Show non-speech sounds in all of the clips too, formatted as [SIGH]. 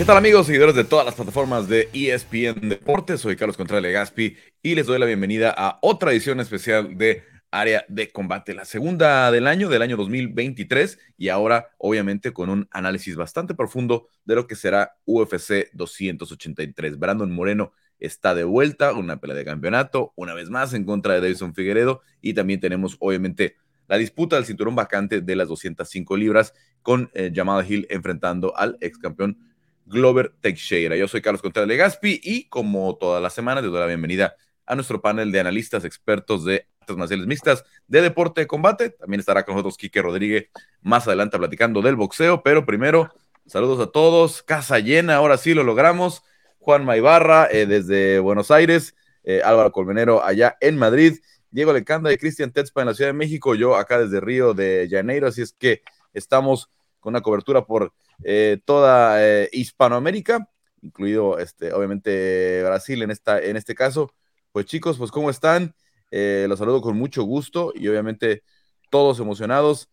¿Qué tal amigos, seguidores de todas las plataformas de ESPN Deportes? Soy Carlos Contreras Legaspi y les doy la bienvenida a otra edición especial de Área de Combate, la segunda del año, del año 2023 y ahora obviamente con un análisis bastante profundo de lo que será UFC 283. Brandon Moreno está de vuelta, una pelea de campeonato, una vez más en contra de Davison Figueredo y también tenemos obviamente la disputa del cinturón vacante de las 205 libras con eh, Jamal Hill enfrentando al ex campeón Glover Teixeira. Yo soy Carlos Contreras Legaspi y como todas las semanas les doy la bienvenida a nuestro panel de analistas expertos de artes marciales mixtas de deporte de combate. También estará con nosotros Quique Rodríguez más adelante platicando del boxeo, pero primero saludos a todos, casa llena, ahora sí lo logramos. Juan Maibarra eh, desde Buenos Aires, eh, Álvaro Colmenero allá en Madrid, Diego Lecanda y Cristian Tetzpa en la Ciudad de México, yo acá desde Río de Janeiro, así es que estamos con una cobertura por eh, toda eh, Hispanoamérica, incluido este, obviamente Brasil en, esta, en este caso. Pues chicos, pues ¿cómo están? Eh, los saludo con mucho gusto y obviamente todos emocionados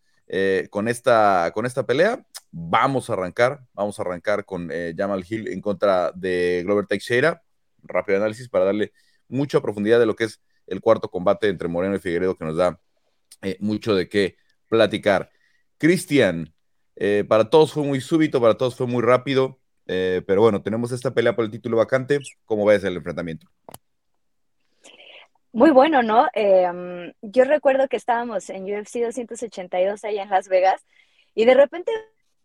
con, esta, con esta pelea. Vamos a arrancar, vamos a arrancar con Jamal Hill en contra de Glover Teixeira. Rápido análisis para darle mucha profundidad de lo que es el cuarto combate entre Moreno y Figueredo que nos da mucho de qué platicar. Cristian, eh, para todos fue muy súbito, para todos fue muy rápido, eh, pero bueno, tenemos esta pelea por el título vacante. ¿Cómo ves el enfrentamiento? Muy bueno, ¿no? Em, yo recuerdo que estábamos en UFC 282 allá en Las Vegas y de repente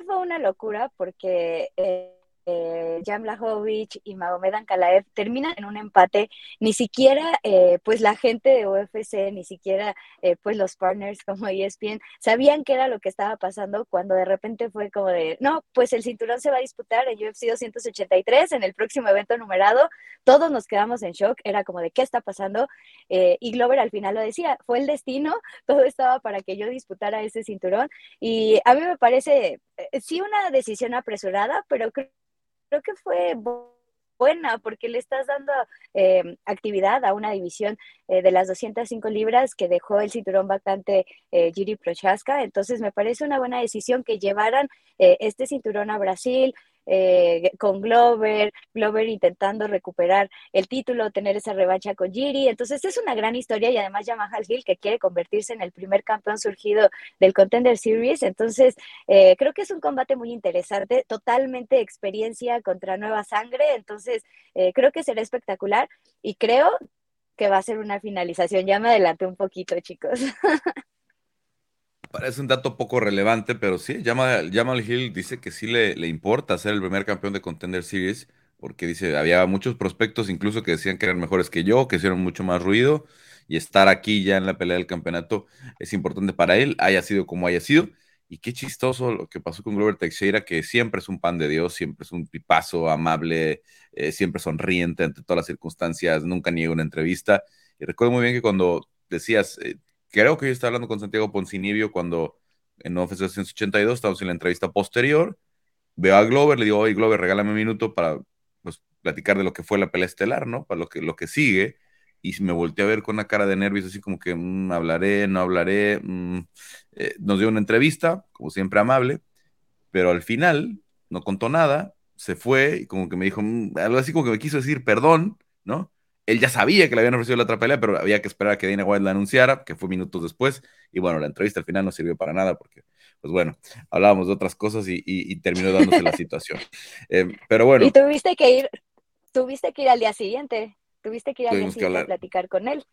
fue una locura porque... Eh, eh, Jan Blachowicz y Magomed Ankalaev terminan en un empate, ni siquiera eh, pues la gente de UFC, ni siquiera eh, pues los partners como ESPN sabían qué era lo que estaba pasando cuando de repente fue como de, no, pues el cinturón se va a disputar en UFC 283 en el próximo evento numerado, todos nos quedamos en shock, era como de qué está pasando eh, y Glover al final lo decía, fue el destino, todo estaba para que yo disputara ese cinturón y a mí me parece sí una decisión apresurada, pero creo creo que fue buena porque le estás dando eh, actividad a una división eh, de las 205 libras que dejó el cinturón vacante eh, Giri Prochaska. Entonces me parece una buena decisión que llevaran este cinturón a Brasil, eh, con Glover, Glover intentando recuperar el título, tener esa revancha con Giri. Entonces es una gran historia y además Yamaha Hill que quiere convertirse en el primer campeón surgido del Contender Series. Entonces eh, creo que es un combate muy interesante, totalmente experiencia contra nueva sangre. Entonces eh, creo que será espectacular y creo que va a ser una finalización. Ya me adelanté un poquito, chicos. [LAUGHS] Parece un dato poco relevante, pero sí, Jamal, Jamal Hill dice que sí le, le, importa ser el primer campeón de Contender Series, porque dice, había muchos prospectos incluso que decían que eran mejores que yo, que hicieron mucho más ruido, y estar aquí ya en la pelea del campeonato es importante para él, haya sido como haya sido. Y qué chistoso lo que pasó con Glover Teixeira, que siempre es un pan de Dios, siempre es un pipazo amable, eh, siempre sonriente ante todas las circunstancias, nunca niega una entrevista. Y recuerdo muy bien que cuando decías, eh, creo que yo estaba hablando con Santiago Poncinibio cuando en UFC 282 estábamos en la entrevista posterior. Veo a Glover, le digo, oye Glover, regálame un minuto para pues, platicar de lo que fue la pelea estelar, ¿no? Para lo que, lo que sigue. Y me volteé a ver con una cara de nervios, así como que mm, hablaré, no hablaré. Mm". Eh, nos dio una entrevista, como siempre amable, pero al final no contó nada, se fue y como que me dijo mm", algo así como que me quiso decir perdón, ¿no? Él ya sabía que le habían ofrecido la otra pelea, pero había que esperar a que Dana White la anunciara, que fue minutos después. Y bueno, la entrevista al final no sirvió para nada porque, pues bueno, hablábamos de otras cosas y, terminó dándose la situación. [LAUGHS] Eh, pero bueno. Y tuviste que ir, tuviste que ir al día siguiente, tuviste que ir al día siguiente a platicar con él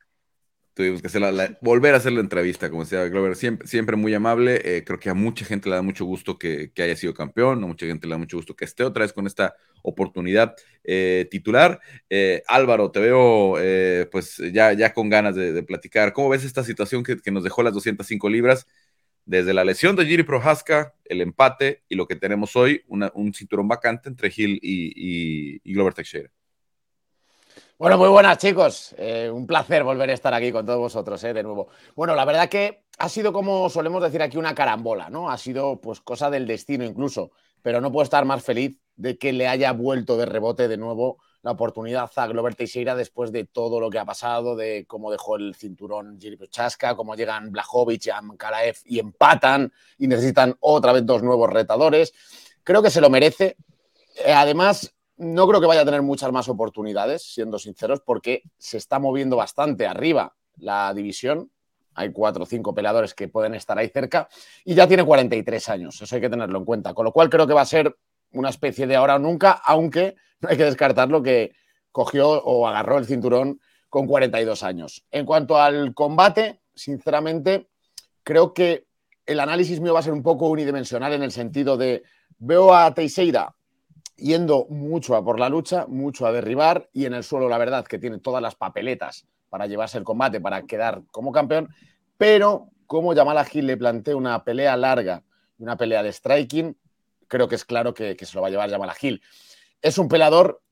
tuvimos que hacer la, volver a hacer la entrevista, como decía Glover, siempre, siempre muy amable. Eh, creo que a mucha gente le da mucho gusto que, haya sido campeón, a mucha gente le da mucho gusto que esté otra vez con esta oportunidad eh, titular. Eh, Álvaro, te veo pues ya, ya con ganas de, platicar. ¿Cómo ves esta situación que, nos dejó las 205 libras? Desde la lesión de Giri Prohaska, el empate y lo que tenemos hoy, un cinturón vacante entre Hill y, y Glover Teixeira. Bueno, muy buenas chicos. Eh, un placer volver a estar aquí con todos vosotros, eh, de nuevo. Bueno, la verdad que ha sido como solemos decir aquí una carambola, ¿no? Ha sido pues cosa del destino incluso, pero no puedo estar más feliz de que le haya vuelto de rebote de nuevo la oportunidad a Glover Teixeira después de todo lo que ha pasado, de cómo dejó el cinturón Jiri Chasca, cómo llegan Blajovic y Amkalaev y empatan y necesitan otra vez dos nuevos retadores. Creo que se lo merece, Eh, además, no creo que vaya a tener muchas más oportunidades, siendo sinceros, porque se está moviendo bastante arriba la división. Hay cuatro o cinco peleadores que pueden estar ahí cerca y ya tiene 43 años. Eso hay que tenerlo en cuenta. Con lo cual creo que va a ser una especie de ahora o nunca, aunque [LAUGHS] no hay que descartarlo que cogió o agarró el cinturón con 42 años. En cuanto al combate, sinceramente, creo que el análisis mío va a ser un poco unidimensional en el sentido de veo a Teixeira yendo mucho a por la lucha, mucho a derribar y en el suelo la verdad que tiene todas las papeletas para llevarse el combate, para quedar como campeón, pero como Jamal Gil le plantea una pelea larga y una pelea de striking, creo que es claro que, se lo va a llevar Jamal Gil. Es un peleador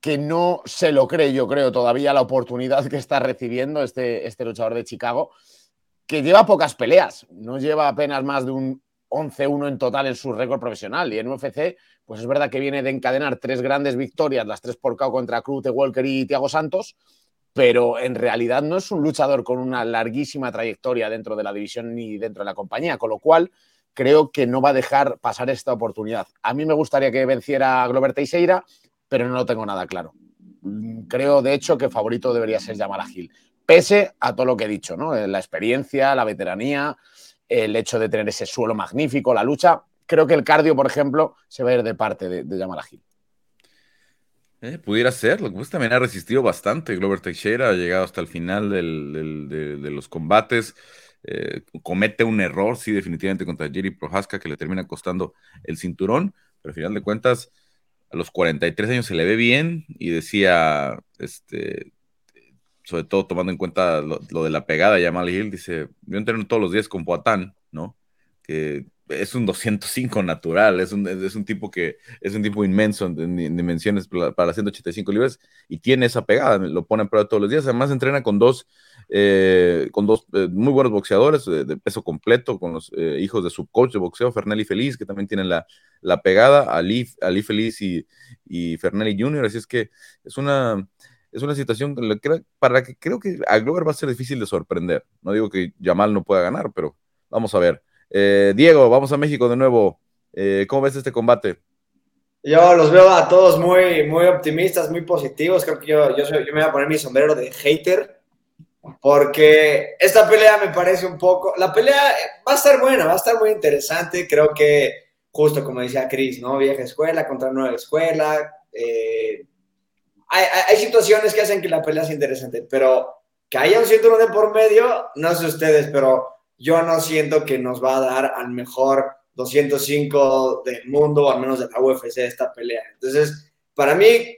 que no se lo cree, yo creo, todavía la oportunidad que está recibiendo este, este luchador de Chicago, que lleva pocas peleas, no lleva apenas más de un 11-1 en total en su récord profesional. Y en UFC, pues es verdad que viene de encadenar tres grandes victorias, las tres por KO contra Cruz, Walker y Thiago Santos, pero en realidad no es un luchador con una larguísima trayectoria dentro de la división ni dentro de la compañía, con lo cual creo que no va a dejar pasar esta oportunidad. A mí me gustaría que venciera a Glover Teixeira, pero no lo tengo nada claro. Creo, de hecho, que favorito debería ser Jamal Gil, pese a todo lo que he dicho, ¿no? La experiencia, la veteranía, el hecho de tener ese suelo magnífico, la lucha. Creo que el cardio, por ejemplo, se va a ir de parte de, de Yamal eh, pudiera ser, lo que pasa también ha resistido bastante. Glover Teixeira ha llegado hasta el final de, los combates. Eh, comete un error, sí, definitivamente contra Jerry Prohaska, que le termina costando el cinturón, pero al final de cuentas, a los 43 años se le ve bien y decía, este, sobre todo tomando en cuenta lo, de la pegada Yamal Hill, dice, yo entreno todos los días con Poatán, ¿no? Que es un 205 natural, es un, es un tipo que es un tipo inmenso en, dimensiones para 185 libras y tiene esa pegada, lo pone a prueba todos los días, además entrena con dos, eh, con dos eh, muy buenos boxeadores de, peso completo, con los eh, hijos de su coach de boxeo, Fernelli Feliz, que también tienen la, la pegada, Ali, Ali Feliz y, y Fernelli Jr., así es que es una es una situación para la que creo que a Glover va a ser difícil de sorprender. No digo que Yamal no pueda ganar, pero vamos a ver. Eh, Diego, vamos a México de nuevo. Eh, ¿Cómo ves este combate? Yo los veo a todos muy, muy optimistas, muy positivos. Creo que yo, yo, me voy a poner mi sombrero de hater, porque esta pelea me parece un poco. La pelea va a estar buena, va a estar muy interesante. Creo que, justo como decía Chris, ¿no? Vieja escuela contra nueva escuela. Eh, hay, situaciones que hacen que la pelea sea interesante, pero que haya un cinturón de por medio, no sé ustedes, pero yo no siento que nos va a dar al mejor 205 del mundo, al menos de la UFC, esta pelea. Entonces, para mí,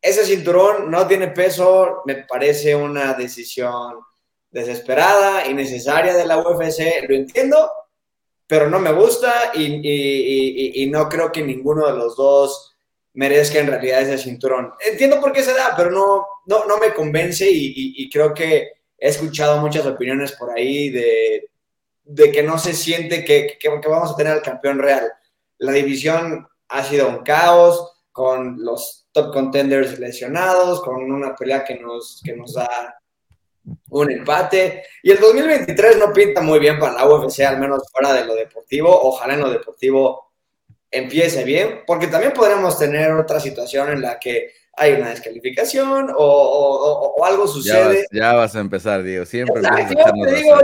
ese cinturón no tiene peso, me parece una decisión desesperada, innecesaria de la UFC, lo entiendo, pero no me gusta y, y no creo que ninguno de los dos merezca en realidad ese cinturón. Entiendo por qué se da, pero no, no, no me convence y, creo que he escuchado muchas opiniones por ahí de, de que no se siente que, que, vamos a tener al campeón real. La división ha sido un caos, con los top contenders lesionados, con una pelea que nos, que nos da un empate. Y el 2023 no pinta muy bien para la UFC, al menos fuera de lo deportivo. Ojalá en lo deportivo empiece bien, porque también podríamos tener otra situación en la que hay una descalificación o, algo sucede. Ya vas, a empezar, Diego, siempre. te digo,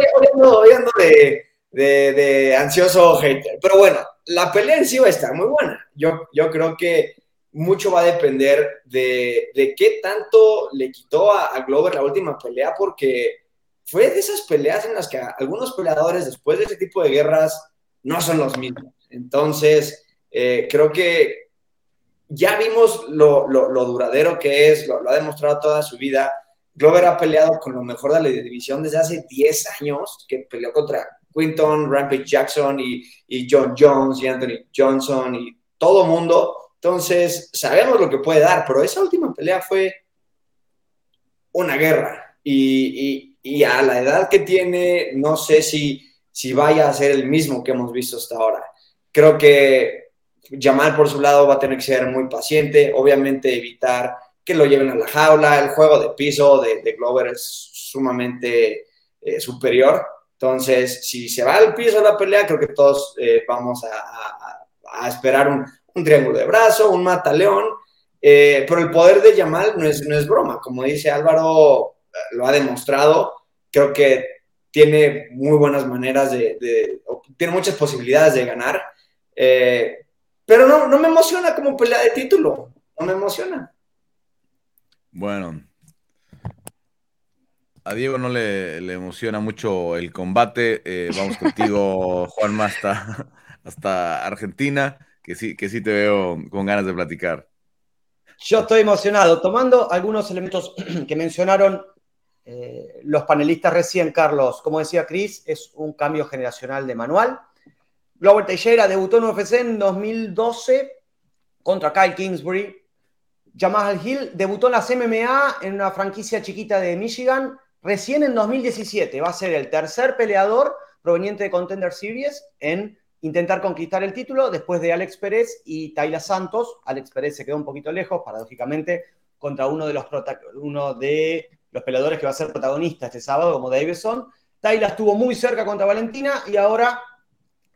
oyendo, de, de, de, ansioso hater. Pero bueno, la pelea en sí va a estar muy buena. Yo, yo creo que mucho va a depender de, de qué tanto le quitó a, a, Glover la última pelea, porque fue de esas peleas en las que algunos peleadores después de ese tipo de guerras no son los mismos. Entonces, eh, creo que ya vimos lo, duradero que es, lo, ha demostrado toda su vida. Glover ha peleado con lo mejor de la división desde hace 10 años, que peleó contra Quinton, Rampage Jackson y, John Jones y Anthony Johnson y todo mundo. Entonces, sabemos lo que puede dar, pero esa última pelea fue una guerra. Y, y a la edad que tiene, no sé si, si vaya a ser el mismo que hemos visto hasta ahora. Creo que Jamal por su lado va a tener que ser muy paciente, obviamente evitar que lo lleven a la jaula, el juego de piso de, Glover es sumamente eh, superior, entonces si se va al piso de la pelea, creo que todos eh, vamos a, esperar un triángulo de brazo, un mataleón, eh, pero el poder de Yamal no es, no es broma, como dice Álvaro, lo ha demostrado, creo que tiene muy buenas maneras de, tiene muchas posibilidades de ganar, eh, pero no, no me emociona como pelea de título, no me emociona. Bueno, a Diego no le, emociona mucho el combate. Eh, vamos contigo, [LAUGHS] Juan hasta, hasta Argentina, que sí, que sí te veo con ganas de platicar. Yo estoy emocionado, tomando algunos elementos [CLEARS THROAT] que mencionaron eh, los panelistas recién, Carlos. Como decía Chris, es un cambio generacional de manual. Glover Teixeira debutó en UFC en 2012 contra Kyle Kingsbury. Jamal Hill debutó en las MMA en una franquicia chiquita de Michigan recién en 2017. Va a ser el tercer peleador proveniente de Contender Series en intentar conquistar el título después de Alex Pérez y Tayla Santos. Alex Pérez se quedó un poquito lejos, paradójicamente, contra uno de los, uno de los peleadores que va a ser protagonista este sábado, como Davidson. Tayla estuvo muy cerca contra Valentina y ahora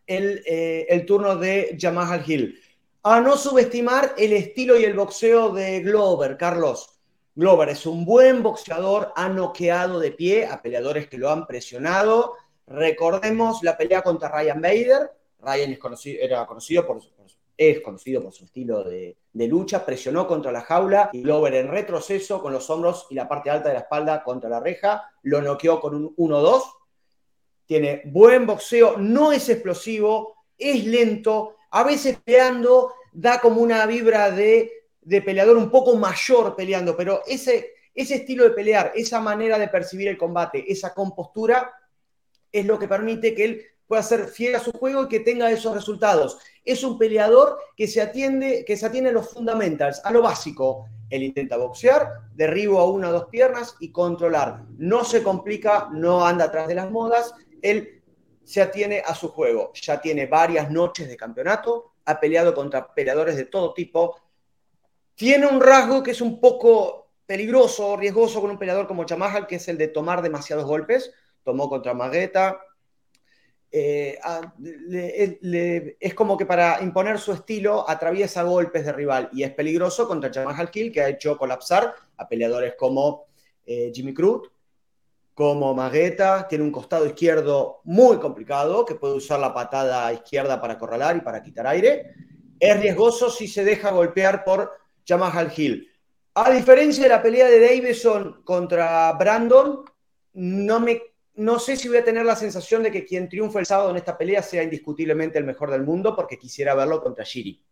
el, eh, el turno de Jamal Hill. A no subestimar el estilo y el boxeo de Glover, Carlos. Glover es un buen boxeador, ha noqueado de pie a peleadores que lo han presionado. Recordemos la pelea contra Ryan Bader, Ryan es conocido, era conocido por, es conocido por su estilo de, lucha, presionó contra la jaula y Glover en retroceso con los hombros y la parte alta de la espalda contra la reja, lo noqueó con un 1-2. Tiene buen boxeo, no es explosivo, es lento, a veces peleando da como una vibra de, de peleador un poco mayor peleando, pero ese, ese estilo de pelear, esa manera de percibir el combate, esa compostura, es lo que permite que él pueda ser fiel a su juego y que tenga esos resultados. Es un peleador que se atiende, que se atiende a los fundamentals, a lo básico. Él intenta boxear, derribo a una o dos piernas y controlar. No se complica, no anda atrás de las modas. Él se atiene a su juego. Ya tiene varias noches de campeonato, ha peleado contra peleadores de todo tipo. Tiene un rasgo que es un poco peligroso, riesgoso con un peleador como Chamahal, que es el de tomar demasiados golpes. Tomó contra Magueta, eh, es como que para imponer su estilo atraviesa golpes de rival y es peligroso contra Jamal Hill, que ha hecho colapsar a peleadores como eh, Jimmy Cruz, como Magueta, tiene un costado izquierdo muy complicado, que puede usar la patada izquierda para acorralar y para quitar aire. Es riesgoso si se deja golpear por Jamal Hill. A diferencia de la pelea de Davison contra Brandon, no me no sé si voy a tener la sensación de que quien triunfa el sábado en esta pelea sea indiscutiblemente el mejor del mundo porque quisiera verlo contra Shiri.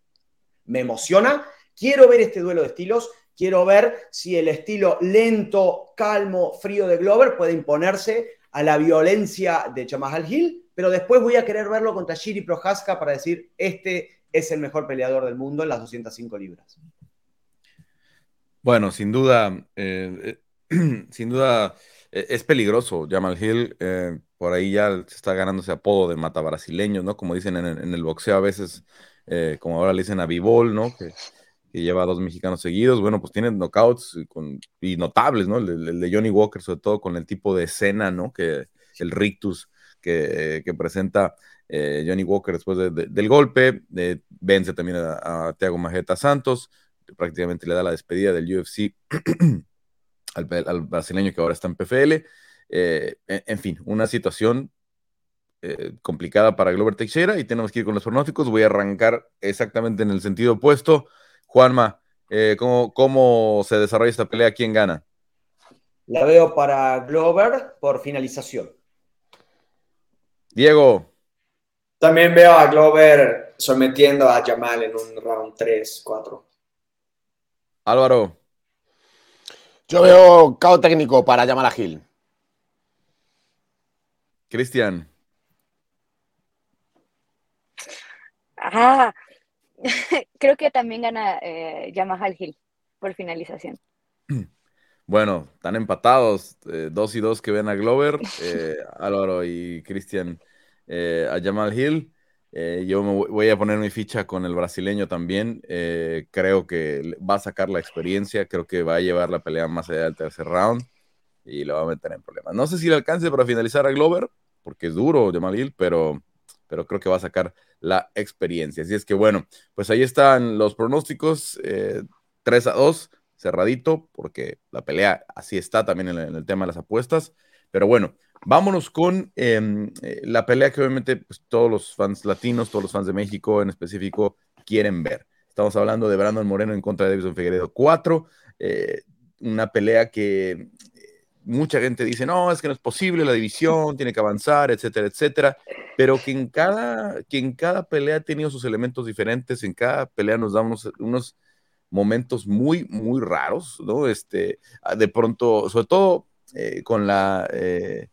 Me emociona, quiero ver este duelo de estilos, quiero ver si el estilo lento, calmo, frío de Glover puede imponerse a la violencia de Jamal Hill, pero después voy a querer verlo contra Shiri Prohaska para decir, este es el mejor peleador del mundo en las 205 libras. Bueno, sin duda, eh, eh, [CLEARS THROAT] sin duda e, es peligroso. Jamal Hill, eh, por ahí ya se está ganando ese apodo de mata brasileño, ¿no? Como dicen en, el boxeo a veces, eh, como ahora le dicen a Bivol, ¿no? Lleva a dos mexicanos seguidos. Bueno, pues tiene knockouts y notables, ¿no? El, de Johnny Walker, sobre todo con el tipo de escena, ¿no? Que el rictus que, presenta eh, Johnny Walker después del golpe. vence también a, a Thiago Majeta Santos. Prácticamente le da la despedida del UFC. [CLEARS THROAT] al, brasileño que ahora está en PFL. Eh, en, fin, una situación eh, complicada para Glover Teixeira y tenemos que ir con los pronósticos. Voy a arrancar exactamente en el sentido opuesto. Juanma, eh, ¿cómo, ¿cómo se desarrolla esta pelea? ¿Quién gana? La veo para Glover por finalización. Diego. También veo a Glover sometiendo a Jamal en un round 3, 4. Álvaro. Yo veo cao técnico para llamar a Gil. Cristian. Ah, [LAUGHS] creo que también gana eh, Yamaha Gil por finalización. [CLEARS THROAT] Bueno, están empatados, eh, dos y dos que ven a Glover, eh, [LAUGHS] Álvaro y Cristian eh, a Jamal Hill. Eh, yo me voy a poner mi ficha con el brasileño también. Eh, creo que va a sacar la experiencia, creo que va a llevar la pelea más allá del tercer round y lo va a meter en problemas. No sé si le alcance para finalizar a Glover, porque es duro Jamal Hill, pero, pero creo que va a sacar la experiencia. Así es que bueno, pues ahí están los pronósticos, 3 a 2, cerradito, porque la pelea así está también en el, tema de las apuestas. Pero bueno, vámonos con em, eh, la pelea que obviamente pues, todos los fans latinos, todos los fans de México en específico quieren ver. Estamos hablando de Brandon Moreno en contra de Davison Figueredo 4, eh, una pelea que eh, mucha gente dice, no, es que no es posible, la división tiene que avanzar, etcétera, etcétera, pero que en cada, que cada pelea ha tenido sus elementos diferentes, en cada pelea nos da unos, unos momentos muy, muy raros, ¿no? Este, ah, de pronto, sobre todo eh, con la eh,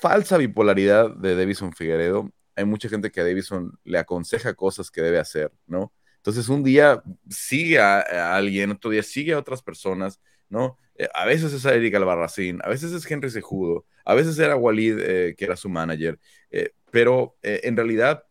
falsa bipolaridad de Davison Figueredo, hay mucha gente que a Davison le aconseja cosas que debe hacer, ¿no? Entonces un día sigue a, alguien, otro día sigue a otras personas, ¿no? Eh, a veces es a Erika Albarracín, a veces es Henry Sejudo, a veces era Walid, que era su manager, pero en realidad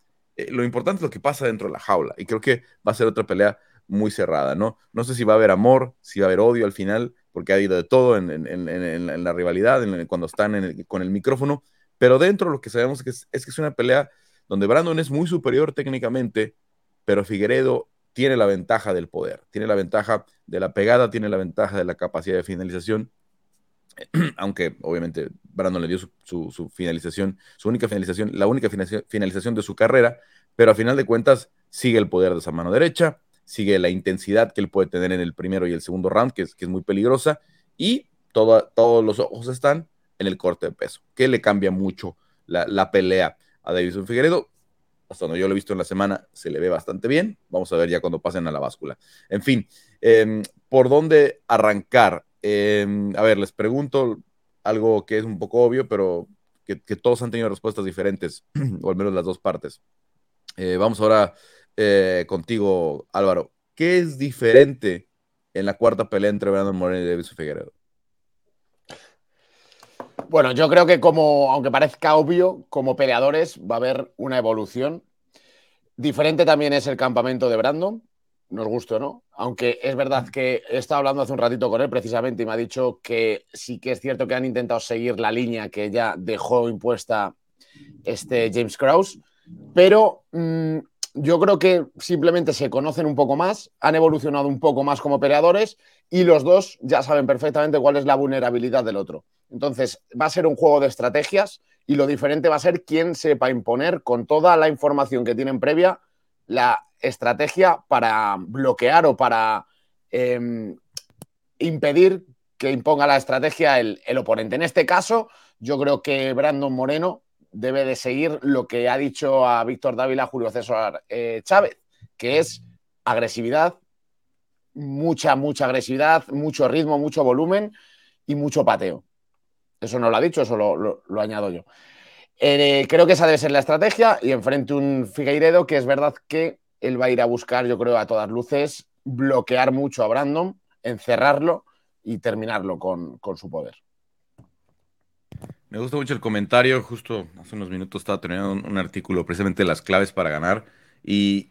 lo importante es lo que pasa dentro de la jaula y creo que va a ser otra pelea muy cerrada, ¿no? No sé si va a haber amor, si va a haber odio al final, porque ha habido de todo en, la rivalidad, cuando están con el micrófono, pero dentro lo que sabemos es que es, una pelea donde Brandon es muy superior técnicamente, pero Figueredo tiene la ventaja del poder, tiene la ventaja de la pegada, tiene la ventaja de la capacidad de finalización, [CLEARS THROAT] aunque obviamente Brandon le dio su, finalización, su única finalización, la única finalización de su carrera, pero a final de cuentas sigue el poder de esa mano derecha, sigue la intensidad que él puede tener en el primero y el segundo round, que es, muy peligrosa, y todos los ojos están en el corte de peso, que le cambia mucho la, pelea a Davison Figueredo. Hasta donde yo lo he visto en la semana, se le ve bastante bien. Vamos a ver ya cuando pasen a la báscula. En fin, em, ¿por dónde arrancar? Em, a ver, les pregunto algo que es un poco obvio, pero que, todos han tenido respuestas diferentes, [CLEARS THROAT] o al menos las dos partes. Eh, vamos ahora eh, contigo, Álvaro. ¿Qué es diferente en la cuarta pelea entre Brandon Moreno y David Figueredo? Bueno, yo creo que como, aunque parezca obvio, como peleadores va a haber una evolución. Diferente también es el campamento de Brandon, nos gusta o no. Aunque es verdad que he estado hablando hace un ratito con él precisamente y me ha dicho que sí que es cierto que han intentado seguir la línea que ya dejó impuesta este James Krause, pero mm, yo creo que simplemente se conocen un poco más, han evolucionado un poco más como peleadores y los dos ya saben perfectamente cuál es la vulnerabilidad del otro. Entonces, va a ser un juego de estrategias y lo diferente va a ser quién sepa imponer con toda la información que tienen previa la estrategia para bloquear o para em, impedir que imponga la estrategia el, el oponente. En este caso, yo creo que Brandon Moreno debe de seguir lo que ha dicho a Víctor Dávila Julio César eh, Chávez, que es agresividad, mucha, mucha agresividad, mucho ritmo, mucho volumen y mucho pateo. Eso no lo ha dicho, eso lo, añado yo. Eh, creo que esa debe ser la estrategia y enfrente un Figueiredo que es verdad que él va a ir a buscar, yo creo, a todas luces, bloquear mucho a Brandon, encerrarlo y terminarlo con su poder. Me gusta mucho el comentario. Justo hace unos minutos estaba teniendo un, artículo precisamente de las claves para ganar. Y,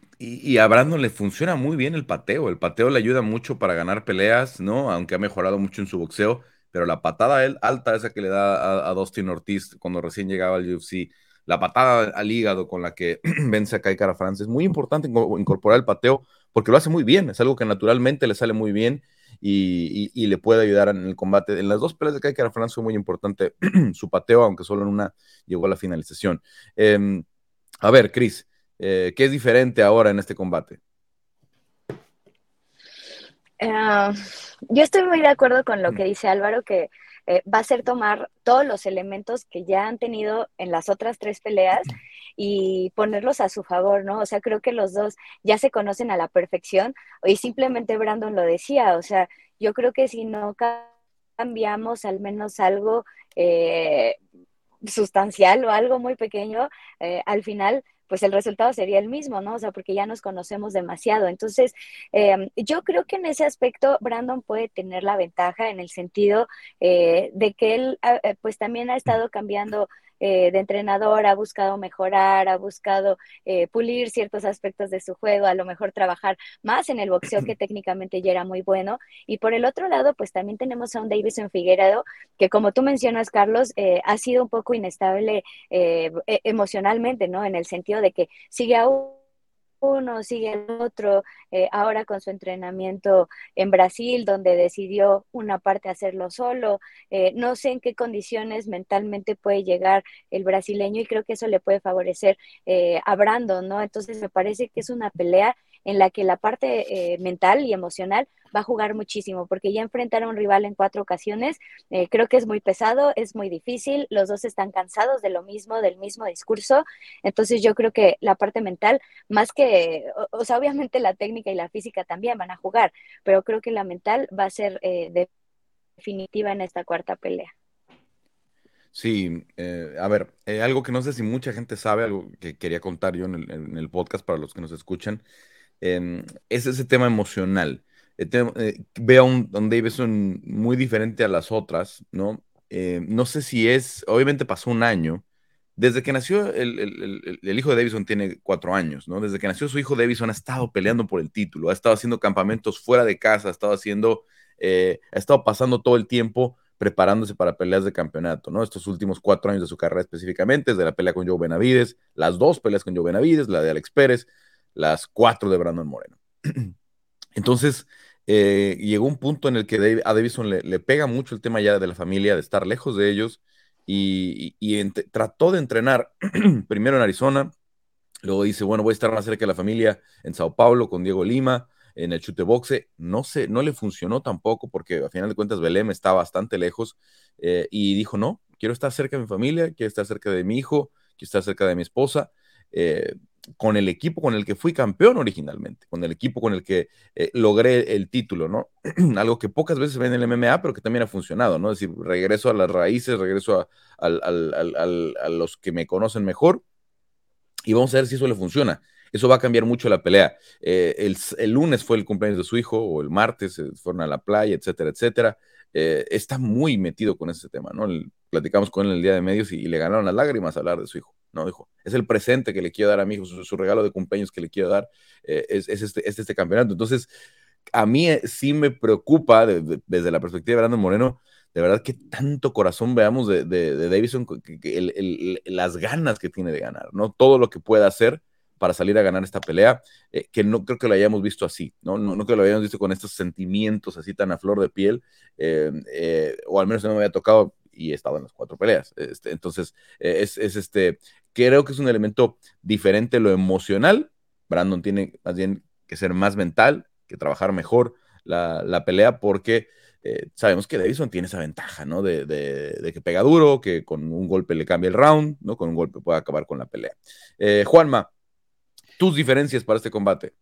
a Brandon le funciona muy bien el pateo. El pateo le ayuda mucho para ganar peleas, ¿no? Aunque ha mejorado mucho en su boxeo. Pero la patada alta, esa que le da a, Dustin Ortiz cuando recién llegaba al UFC, la patada al hígado con la que [CLEARS THROAT] vence a Kai Cara France, es muy importante incorporar el pateo porque lo hace muy bien. Es algo que naturalmente le sale muy bien y, le puede ayudar en el combate. En las dos peleas de Kai Kara fue muy importante [CLEARS THROAT] su pateo, aunque solo en una llegó a la finalización. Em, a ver, Chris, eh, ¿qué es diferente ahora en este combate? Ah, yo estoy muy de acuerdo con lo que dice Álvaro, que eh, va a ser tomar todos los elementos que ya han tenido en las otras tres peleas y ponerlos a su favor, ¿no? O sea, creo que los dos ya se conocen a la perfección y simplemente Brandon lo decía, o sea, yo creo que si no cambiamos al menos algo eh, sustancial o algo muy pequeño, eh, al final pues el resultado sería el mismo, ¿no? O sea, porque ya nos conocemos demasiado. Entonces, em, yo creo que en ese aspecto Brandon puede tener la ventaja en el sentido eh, de que él, ah, pues también ha estado cambiando eh, de entrenador, ha buscado mejorar, ha buscado eh, pulir ciertos aspectos de su juego, a lo mejor trabajar más en el boxeo que [CLEARS THROAT] técnicamente ya era muy bueno. Y por el otro lado, pues también tenemos a un Davison Figueredo, que como tú mencionas, Carlos, eh, ha sido un poco inestable e-, emocionalmente, ¿no? En el sentido de que sigue aún uno, sigue el otro, eh, ahora con su entrenamiento en Brasil, donde decidió una parte hacerlo solo. Eh, no sé en qué condiciones mentalmente puede llegar el brasileño y creo que eso le puede favorecer eh, a Brandon, ¿no? Entonces me parece que es una pelea en la que la parte mental y emocional va a jugar muchísimo, porque ya enfrentar a un rival en cuatro ocasiones, eh, creo que es muy pesado, es muy difícil, los dos están cansados de lo mismo, del mismo discurso, entonces yo creo que la parte mental, más que, o, sea, obviamente la técnica y la física también van a jugar, pero creo que la mental va a ser eh, definitiva en esta cuarta pelea. Sí, eh, a ver, algo que no sé si mucha gente sabe, algo que quería contar yo en el podcast para los que nos escuchan, em, es ese tema emocional. Eh, eh, veo a un, Davidson muy diferente a las otras, ¿no? Eh, no sé si es, obviamente pasó un año, desde que nació el, hijo de Davison tiene cuatro años, ¿no? Desde que nació su hijo Davison ha estado peleando por el título, ha estado haciendo campamentos fuera de casa, ha estado haciendo, ha estado pasando todo el tiempo preparándose para peleas de campeonato, ¿no? Estos últimos cuatro años de su carrera específicamente, desde la pelea con Joe Benavides, las dos peleas con Joe Benavides, la de Alex Pérez, las cuatro de Brandon Moreno. [CLEARS THROAT] Entonces, eh, llegó un punto en el que a Davison le, pega mucho el tema ya de la familia, de estar lejos de ellos, y, trató de entrenar [CLEARS THROAT] primero en Arizona, luego dice, bueno, voy a estar más cerca de la familia en Sao Paulo con Diego Lima, en el chute boxe, no sé, no le funcionó tampoco porque a final de cuentas Belém está bastante lejos eh, y dijo, no, quiero estar cerca de mi familia, quiero estar cerca de mi hijo, quiero estar cerca de mi esposa. Eh, con el equipo con el que fui campeón originalmente, con el equipo con el que eh, logré el título, ¿no? [CLEARS THROAT] Algo que pocas veces ven en el MMA, pero que también ha funcionado, ¿no? Es decir, regreso a las raíces, regreso a, los que me conocen mejor y vamos a ver si eso le funciona. Eso va a cambiar mucho la pelea. Eh, el, lunes fue el cumpleaños de su hijo, o el martes se fueron a la playa, etcétera, etcétera. Eh, está muy metido con ese tema, ¿no? platicamos con él el día de medios y, le ganaron las lágrimas hablar de su hijo, ¿no? Dijo, es el presente que le quiero dar a mi hijo, su, regalo de cumpleaños que le quiero dar, eh, es, este, este, campeonato. Entonces, a mí eh, sí me preocupa desde la perspectiva de Brandon Moreno, de verdad que tanto corazón veamos de, de, Davison, las ganas que tiene de ganar, ¿no? Todo lo que pueda hacer para salir a ganar esta pelea, eh, que no creo que lo hayamos visto así, ¿no? ¿no? No, que lo hayamos visto con estos sentimientos así tan a flor de piel, o al menos no me había tocado y he estado en las cuatro peleas. Este, entonces, es, es, este, creo que es un elemento diferente lo emocional. Brandon tiene más bien que ser más mental, que trabajar mejor la, la pelea, porque sabemos que Davison tiene esa ventaja, ¿no? De, de, que pega duro, que con un golpe le cambia el round, ¿no? Con un golpe puede acabar con la pelea. Juanma, tus diferencias para este combate.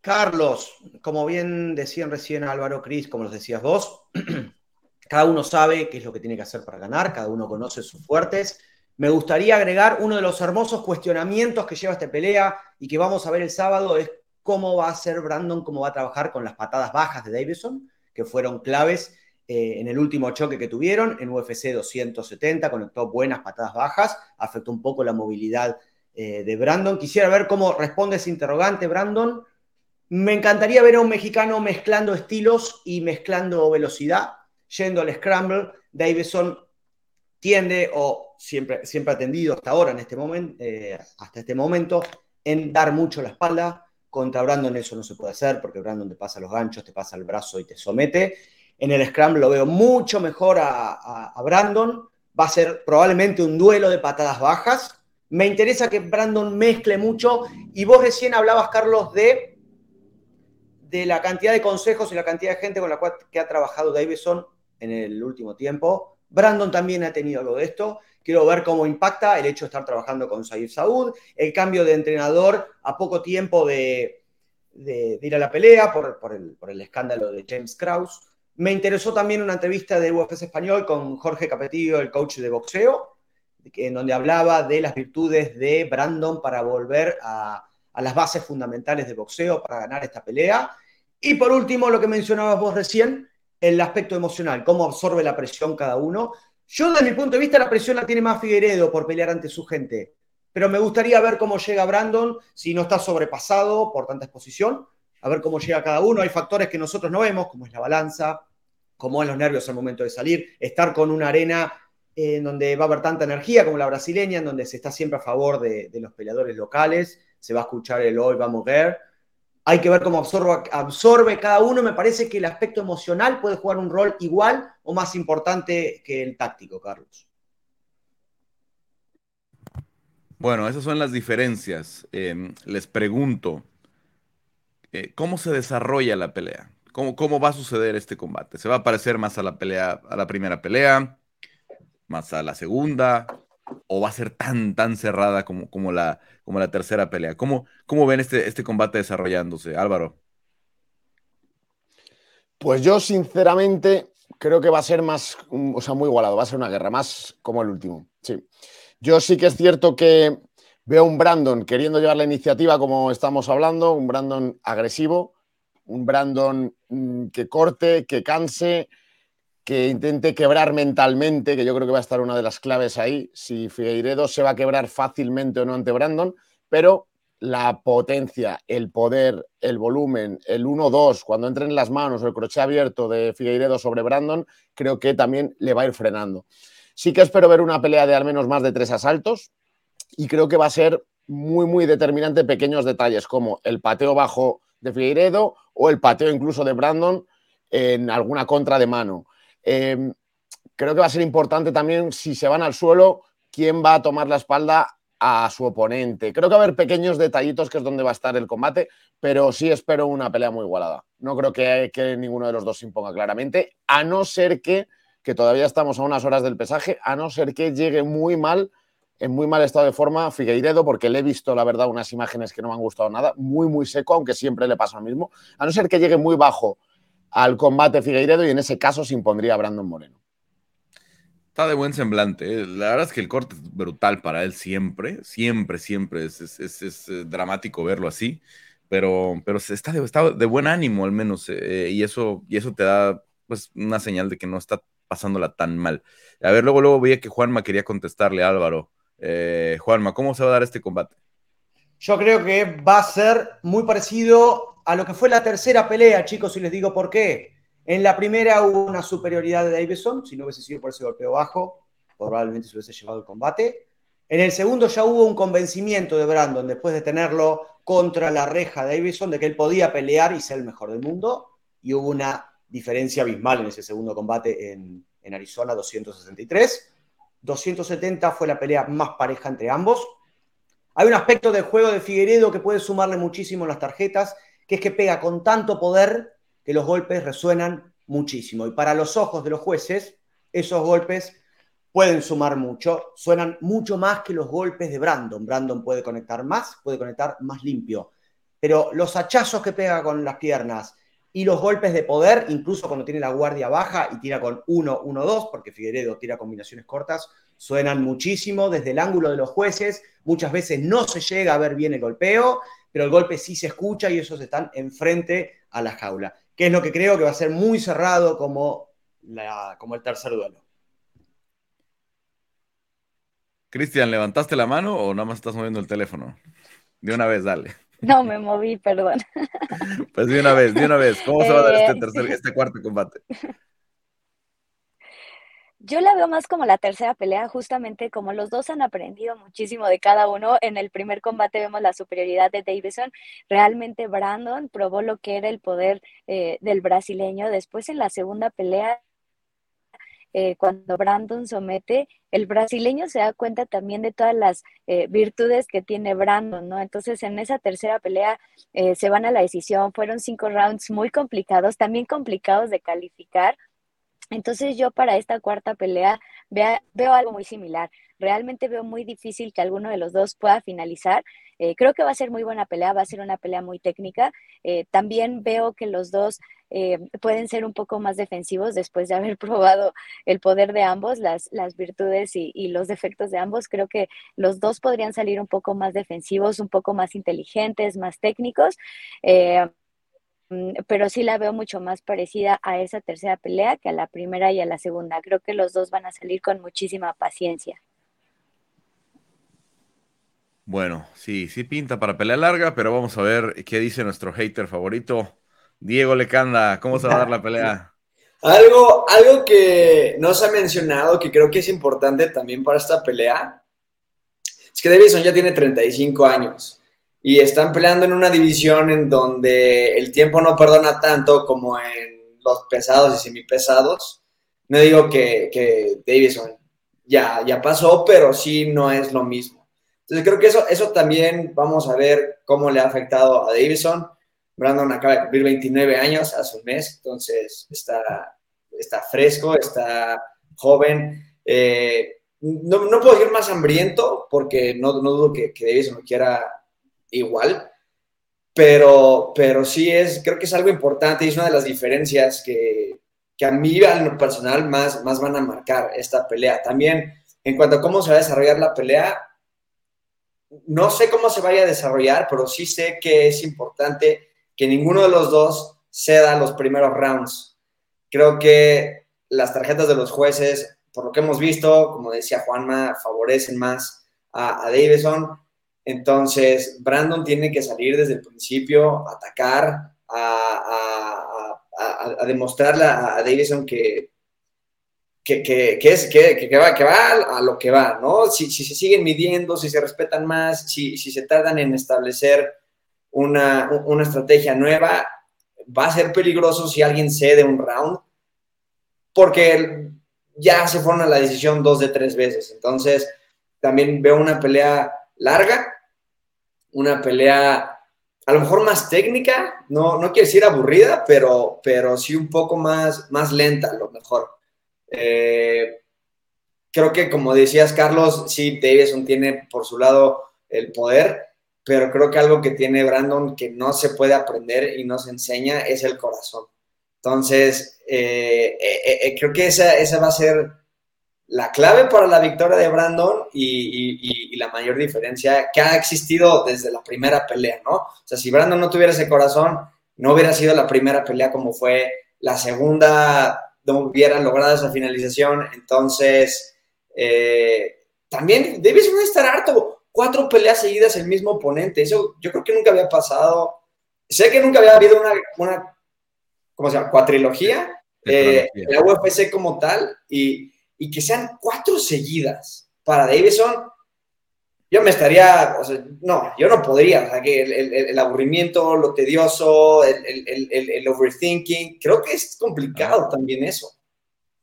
Carlos, como bien decían recién Álvaro Cris, como los decías vos, [CLEARS THROAT] cada uno sabe qué es lo que tiene que hacer para ganar, cada uno conoce sus fuertes. Me gustaría agregar uno de los hermosos cuestionamientos que lleva esta pelea y que vamos a ver el sábado es cómo va a ser Brandon, cómo va a trabajar con las patadas bajas de Davidson, que fueron claves eh, en el último choque que tuvieron en UFC 270, conectó buenas patadas bajas, afectó un poco la movilidad eh, de Brandon. Quisiera ver cómo responde ese interrogante, Brandon. Me encantaría ver a un mexicano mezclando estilos y mezclando velocidad, yendo al scramble. Davison tiende, o siempre, siempre ha tendido hasta ahora, en este momento, eh, hasta este momento, en dar mucho la espalda. Contra Brandon eso no se puede hacer porque Brandon te pasa los ganchos, te pasa el brazo y te somete. En el scramble lo veo mucho mejor a Brandon. Va a ser probablemente un duelo de patadas bajas, me interesa que Brandon mezcle mucho. Y vos recién hablabas, Carlos, de, de la cantidad de consejos y la cantidad de gente con la cual que ha trabajado Davison en el último tiempo. Brandon también ha tenido algo de esto. Quiero ver cómo impacta el hecho de estar trabajando con Said Saud, el cambio de entrenador a poco tiempo de, ir a la pelea por, el, escándalo de James Krause. Me interesó también una entrevista de UFC Español con Jorge Capetillo, el coach de boxeo, en donde hablaba de las virtudes de Brandon para volver a, las bases fundamentales de boxeo para ganar esta pelea. Y por último, lo que mencionabas vos recién, el aspecto emocional, cómo absorbe la presión cada uno. Yo, desde mi punto de vista, la presión la tiene más Figueiredo por pelear ante su gente. Pero me gustaría ver cómo llega Brandon, si no está sobrepasado por tanta exposición, a ver cómo llega cada uno. Hay factores que nosotros no vemos, como es la balanza, como es los nervios al momento de salir, estar con una arena en donde va a haber tanta energía como la brasileña, en donde se está siempre a favor de, los peleadores locales, se va a escuchar el hoy vamos a ver. Hay que ver cómo absorbe, cada uno. Me parece que el aspecto emocional puede jugar un rol igual o más importante que el táctico, Carlos. Bueno, esas son las diferencias. Em, les pregunto, eh, ¿cómo se desarrolla la pelea? ¿Cómo, ¿Cómo va a suceder este combate? ¿Se va a parecer más a la pelea, a la primera pelea? ¿Más a la segunda? ¿O va a ser tan, tan cerrada como, como, la, como la tercera pelea? ¿Cómo, cómo ven este, este combate desarrollándose, Álvaro? Pues yo, sinceramente, creo que va a ser más, o sea, muy igualado, va a ser una guerra, más como el último. Sí. Yo sí que es cierto que veo un Brandon queriendo llevar la iniciativa, como estamos hablando, un Brandon agresivo, un Brandon mm, que corte, que canse, que intente quebrar mentalmente, que yo creo que va a estar una de las claves ahí, si Figueiredo se va a quebrar fácilmente o no ante Brandon, pero la potencia, el poder, el volumen, el 1-2, cuando entren en las manos el crochet abierto de Figueiredo sobre Brandon, creo que también le va a ir frenando. Sí que espero ver una pelea de al menos más de tres asaltos y creo que va a ser muy, muy determinante pequeños detalles como el pateo bajo de Figueiredo o el pateo incluso de Brandon en alguna contra de mano. Em, creo que va a ser importante también si se van al suelo, quién va a tomar la espalda a su oponente. Creo que va a haber pequeños detallitos que es donde va a estar el combate, pero sí espero una pelea muy igualada. No creo que, ninguno de los dos se imponga claramente, a no ser que que todavía estamos a unas horas del pesaje, a no ser que llegue muy mal, en muy mal estado de forma Figueiredo, porque le he visto, la verdad, unas imágenes que no me han gustado nada, muy, muy seco, aunque siempre le pasa lo mismo, a no ser que llegue muy bajo al combate Figueiredo y en ese caso se impondría a Brandon Moreno. Está de buen semblante. ¿eh? La verdad es que el corte es brutal para él siempre, siempre, siempre. Es, eh, dramático verlo así, pero, pero está, de, está de buen ánimo al menos, eh, y, eso, y eso te da pues, una señal de que no está pasándola tan mal. A ver, luego, luego veía que Juanma quería contestarle a Álvaro. Eh, Juanma, ¿cómo se va a dar este combate? Yo creo que va a ser muy parecido a lo que fue la tercera pelea, chicos, y les digo por qué. En la primera hubo una superioridad de Davison, si no hubiese sido por ese golpeo bajo, probablemente se hubiese llevado el combate. En el segundo ya hubo un convencimiento de Brandon, después de tenerlo contra la reja de Davison, de que él podía pelear y ser el mejor del mundo, y hubo una diferencia abismal en ese segundo combate en, Arizona, 263. 270 fue la pelea más pareja entre ambos. Hay un aspecto del juego de Figueredo que puede sumarle muchísimo en las tarjetas, que es que pega con tanto poder que los golpes resuenan muchísimo. Y para los ojos de los jueces, esos golpes pueden sumar mucho, suenan mucho más que los golpes de Brandon. Brandon puede conectar más, puede conectar más limpio. Pero los hachazos que pega con las piernas, y los golpes de poder, incluso cuando tiene la guardia baja y tira con 1, 1, 2, porque Figueredo tira combinaciones cortas, suenan muchísimo desde el ángulo de los jueces. Muchas veces no se llega a ver bien el golpeo, pero el golpe sí se escucha y esos están enfrente a la jaula, que es lo que creo que va a ser muy cerrado como, la, como el tercer duelo. Cristian, ¿levantaste la mano o nada más estás moviendo el teléfono? De una vez, dale. No, me moví, perdón. Pues de una vez, de una vez. ¿Cómo se va a dar este, eh, tercer, este cuarto combate? Yo la veo más como la tercera pelea, justamente como los dos han aprendido muchísimo de cada uno. En el primer combate vemos la superioridad de Davison. Realmente Brandon probó lo que era el poder eh, del brasileño. Después en la segunda pelea eh, cuando Brandon somete, el brasileño se da cuenta también de todas las eh, virtudes que tiene Brandon, ¿no? Entonces, en esa tercera pelea eh, se van a la decisión, fueron cinco rounds muy complicados, también complicados de calificar. Entonces yo para esta cuarta pelea veo algo muy similar. Realmente veo muy difícil que alguno de los dos pueda finalizar. creo que va a ser muy buena pelea, va a ser una pelea muy técnica. también veo que los dos eh, pueden ser un poco más defensivos después de haber [LAUGHS] probado el poder de ambos, las virtudes y, los defectos de ambos. Creo que los dos podrían salir un poco más defensivos, un poco más inteligentes, más técnicos. Eh, pero sí la veo mucho más parecida a esa tercera pelea que a la primera y a la segunda. Creo que los dos van a salir con muchísima paciencia. Bueno, sí, sí pinta para pelea larga, pero vamos a ver qué dice nuestro hater favorito, Diego Lecanda. ¿Cómo se va a dar la pelea? [LAUGHS] Algo, algo que no se ha mencionado, que creo que es importante también para esta pelea, es que Davison ya tiene 35 años y están peleando en una división en donde el tiempo no perdona tanto como en los pesados y semipesados. No digo que, que Davison ya, ya pasó, pero sí no es lo mismo. Entonces creo que eso, eso también vamos a ver cómo le ha afectado a Davison. Brandon acaba de cumplir 29 años hace un mes, entonces está, está fresco, está joven. Eh, no, no, puedo decir más hambriento, porque no, no dudo que, que Davison quiera igual, pero, pero sí es, creo que es algo importante y es una de las diferencias que, que a mí, en lo personal, más, más van a marcar esta pelea. También, en cuanto a cómo se va a desarrollar la pelea, no sé cómo se vaya a desarrollar, pero sí sé que es importante que ninguno de los dos ceda los primeros rounds. Creo que las tarjetas de los jueces, por lo que hemos visto, como decía Juanma, favorecen más a, a Davison. Entonces, Brandon tiene que salir desde el principio, atacar, a, a, demostrarle a Davison que, que, es, va, va a lo que va, ¿no? Si, se siguen midiendo, si se respetan más, si, se tardan en establecer una, estrategia nueva, va a ser peligroso si alguien cede un round, porque ya se fueron a la decisión dos de tres veces. Entonces, también veo una pelea larga, una pelea a lo mejor más técnica, no, no quiero decir aburrida, pero, pero sí un poco más, más lenta a lo mejor. Eh, creo que, como decías, Carlos, sí, Davison tiene por su lado el poder, pero creo que algo que tiene Brandon que no se puede aprender y no se enseña es el corazón. Entonces, eh, eh, creo que esa, esa va a ser la clave para la victoria de Brandon y, y, la mayor diferencia que ha existido desde la primera pelea, ¿no? O sea, si Brandon no tuviera ese corazón, no hubiera sido la primera pelea como fue la segunda no hubiera logrado esa finalización. Entonces, eh, también debes estar harto. Cuatro peleas seguidas el mismo oponente. Eso yo creo que nunca había pasado. Sé que nunca había habido una, una ¿cómo se llama? Cuatrilogía. Eh, la UFC como tal. Y, y, que sean cuatro seguidas para Davison. Yo me estaría, o sea, no, yo no podría, o sea, que el, el, aburrimiento, lo tedioso, el, overthinking, creo que es complicado también eso.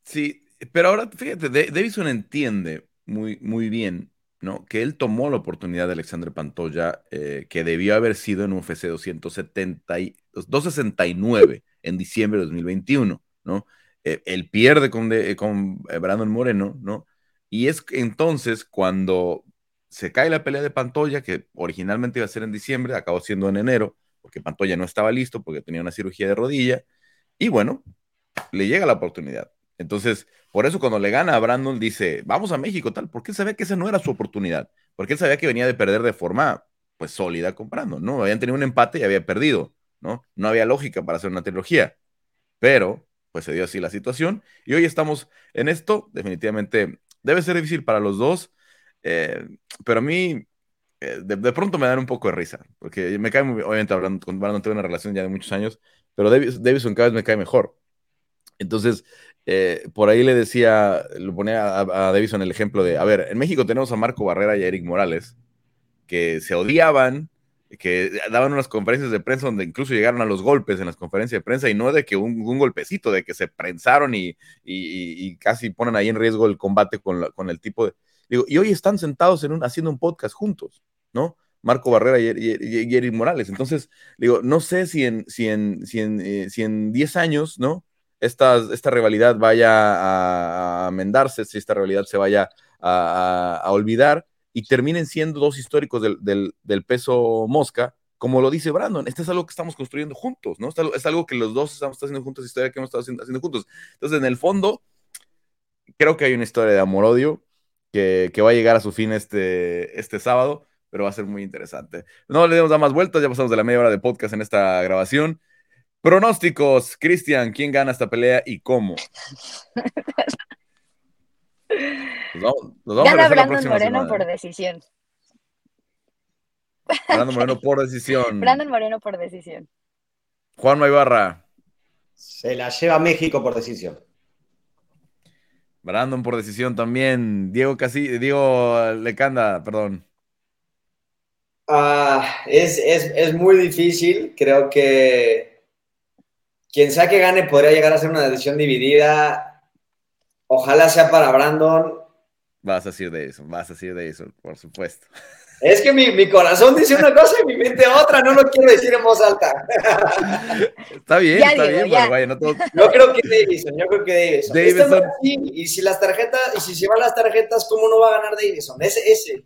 Sí, pero ahora fíjate, Davison entiende muy, muy bien, ¿no? Que él tomó la oportunidad de Alexander Pantoya, eh, que debió haber sido en UFC 270 y, 269 en diciembre de 2021, ¿no? Eh, él pierde con, con eh, Brandon Moreno, ¿no? Y es entonces cuando se cae la pelea de Pantoya, que originalmente iba a ser en diciembre, acabó siendo en enero, porque Pantoya no estaba listo, porque tenía una cirugía de rodilla, y bueno, le llega la oportunidad. Entonces, por eso cuando le gana a Brandon, dice, vamos a México, tal, porque él sabía que esa no era su oportunidad, porque él sabía que venía de perder de forma, pues, sólida comprando, ¿no? Habían tenido un empate y había perdido, ¿no? No había lógica para hacer una trilogía, pero, pues, se dio así la situación, y hoy estamos en esto, definitivamente, debe ser difícil para los dos, eh, pero a mí, eh, de, pronto me dan un poco de risa, porque me cae muy, obviamente hablando con Brandon, una relación ya de muchos años, pero Davison cada vez me cae mejor. Entonces, eh, por ahí le decía, lo ponía a, a, Davison el ejemplo de, a ver, en México tenemos a Marco Barrera y a Eric Morales, que se odiaban, que daban unas conferencias de prensa donde incluso llegaron a los golpes en las conferencias de prensa y no de que un, golpecito, de que se prensaron y, y, casi ponen ahí en riesgo el combate con, con el tipo de y hoy están sentados en un, haciendo un podcast juntos, ¿no? Marco Barrera y, y, Morales. Entonces, digo, no sé si en, si en, si en, eh, si en 10 años, ¿no? Esta, esta rivalidad vaya a, amendarse, si esta rivalidad se vaya a, olvidar y terminen siendo dos históricos del, del, peso mosca, como lo dice Brandon. Esto es algo que estamos construyendo juntos, ¿no? Es algo que los dos estamos haciendo juntos, historia que hemos estado haciendo, juntos. Entonces, en el fondo, creo que hay una historia de amor-odio que, va a llegar a su fin este, este sábado, pero va a ser muy interesante. No le demos más vueltas, ya pasamos de la media hora de podcast en esta grabación. Pronósticos, Cristian, ¿quién gana esta pelea y cómo? [LAUGHS] Nos vamos, nos vamos gana Brandon Moreno por decisión. Brandon Moreno por decisión. Brandon Moreno por decisión. Juan Maibarra. Se la lleva México por decisión. Brandon por decisión también. Diego Casi, Diego Lecanda, perdón. Ah, es, es, muy difícil. Creo que quien sea que gane podría llegar a ser una decisión dividida. Ojalá sea para Brandon. Vas a decir de eso, vas a decir de eso, por supuesto. Es que mi, corazón dice una cosa y mi mente otra, no lo quiero decir en voz alta. Está bien, está bien, pero vaya, no todo... Yo creo que Davison, yo creo que Davison. y si las tarjetas, y si se van las tarjetas, ¿cómo no va a ganar Davison? Ese, ese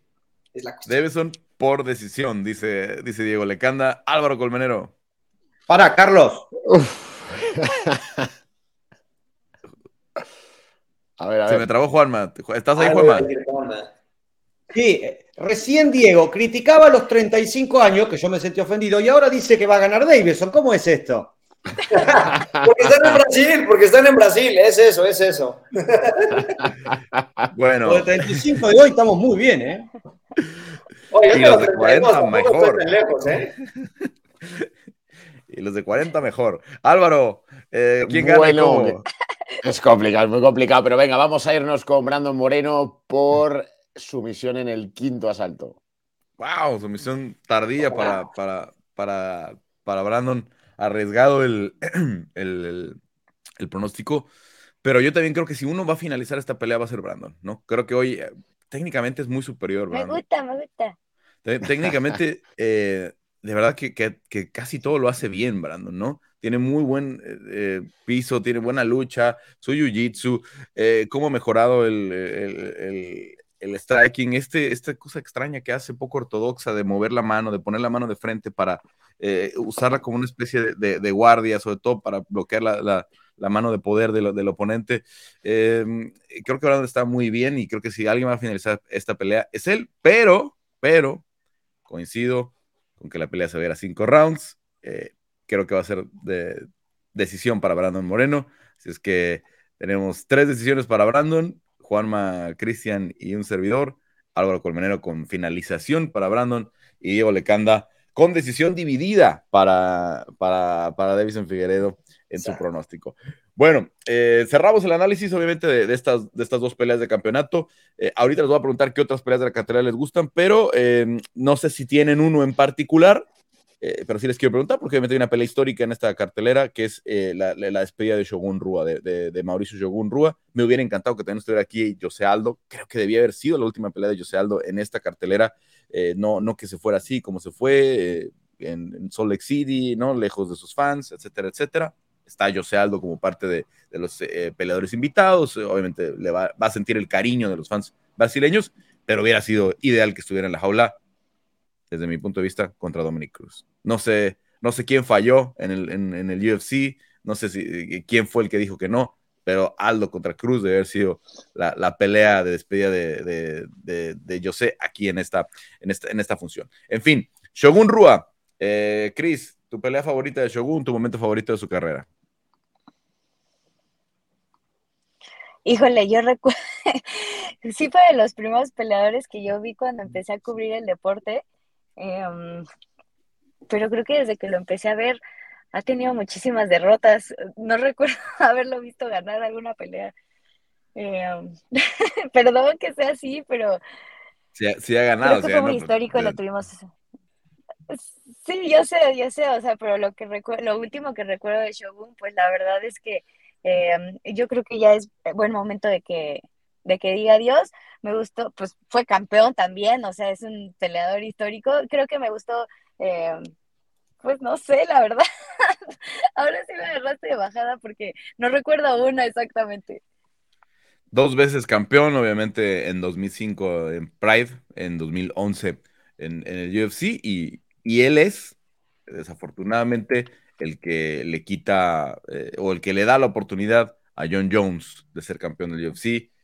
es la cuestión. Davison por decisión, dice, dice Diego Lecanda. Álvaro Colmenero. Para, Carlos. [LAUGHS] a ver, a ver. Se me trabó Juanma. ¿Estás ahí, Juanma? Sí, recién Diego criticaba a los 35 años, que yo me sentí ofendido, y ahora dice que va a ganar Davidson. ¿Cómo es esto? [LAUGHS] porque están en Brasil, porque están en Brasil, es eso, es eso. [LAUGHS] bueno. Los 35 de hoy estamos muy bien, ¿eh? [LAUGHS] y los de 40 mejor. ¿eh? y los de 40 mejor. Álvaro, eh, ¿quién gana Es complicado, es muy complicado, pero venga, vamos a irnos con Brandon Moreno por sumisión en el quinto asalto. Wow, sumisión tardía para, para, para, para Brandon. Arriesgado [CLEARS THROAT] el, el, pronóstico. Pero yo también creo que si uno va a finalizar esta pelea va a ser Brandon, ¿no? Creo que hoy eh, técnicamente es muy superior. Me gusta, me gusta. Técnicamente, [LAUGHS] eh, de verdad que, casi todo lo hace bien, Brandon, ¿no? Tiene muy buen eh, piso, tiene buena lucha, su jiu-jitsu, cómo ha mejorado el, el striking, este, esta cosa extraña que hace poco ortodoxa de mover la mano, de poner la mano de frente para eh, usarla como una especie de, guardia, sobre todo para bloquear la, mano de poder del oponente. Em, creo que ahora está muy bien y creo que si alguien va a finalizar esta pelea es él, pero, pero, coincido con que la pelea se verá cinco rounds. Eh, creo que va a ser de decisión para Brandon Moreno. Si es que tenemos tres decisiones para Brandon Juanma Cristian y un servidor, Álvaro Colmenero con finalización para Brandon y Diego Lecanda con decisión dividida para, para, para Davison Figueredo en su pronóstico. Bueno, eh, cerramos el análisis, obviamente, de, estas, de estas dos peleas de campeonato. Eh, ahorita les voy a preguntar qué otras peleas de la cartera les gustan, pero eh, no sé si tienen uno en particular. Eh, pero sí les quiero preguntar, porque obviamente hay una pelea histórica en esta cartelera, que es eh, la, despedida de Shogun Rua, de, Mauricio Shogun Rua. Me hubiera encantado que también estuviera aquí José Aldo. Creo que debía haber sido la última pelea de José Aldo en esta cartelera. Eh, no, no que se fuera así como se fue en, Salt Lake City, ¿no? lejos de sus fans, etcétera, etcétera. Está José Aldo como parte de, los peleadores invitados. Obviamente le va, va a sentir el cariño de los fans brasileños, pero hubiera sido ideal que estuviera en la jaula desde mi punto de vista, contra Dominic Cruz. No sé, no sé quién falló en el, en, el UFC, no sé si, eh, quién fue el que dijo que no, pero Aldo contra Cruz debe haber sido la, pelea de despedida de, de, José aquí en esta, en, esta, en esta función. En fin, Shogun Rua, eh, Chris, tu pelea favorita de Shogun, tu momento favorito de su carrera. Híjole, yo recuerdo, [LAUGHS] sí fue de los primeros peleadores que yo vi cuando empecé a cubrir el deporte Em, pero creo que desde que lo empecé a ver ha tenido muchísimas derrotas. No [LAUGHS] recuerdo haberlo visto ganar alguna pelea. Em, [LAUGHS] perdón que sea así, pero... Sí, ha ganado. fue muy histórico, lo tuvimos... Sí, yo sé, yo sé, o sea, pero lo que lo último que recuerdo de Shogun, pues la verdad es que em, yo creo que ya es buen momento de que de que diga adiós. Me gustó, pues fue campeón también, o sea, es un peleador histórico. Creo que me gustó, eh, pues no sé, la verdad. [LAUGHS] Ahora sí me agarraste de bajada porque no recuerdo una exactamente. Dos veces campeón, obviamente en 2005 en Pride, en 2011 en, el UFC, y, él es, desafortunadamente, el que le quita eh, o el que le da la oportunidad a John Jones de ser campeón del UFC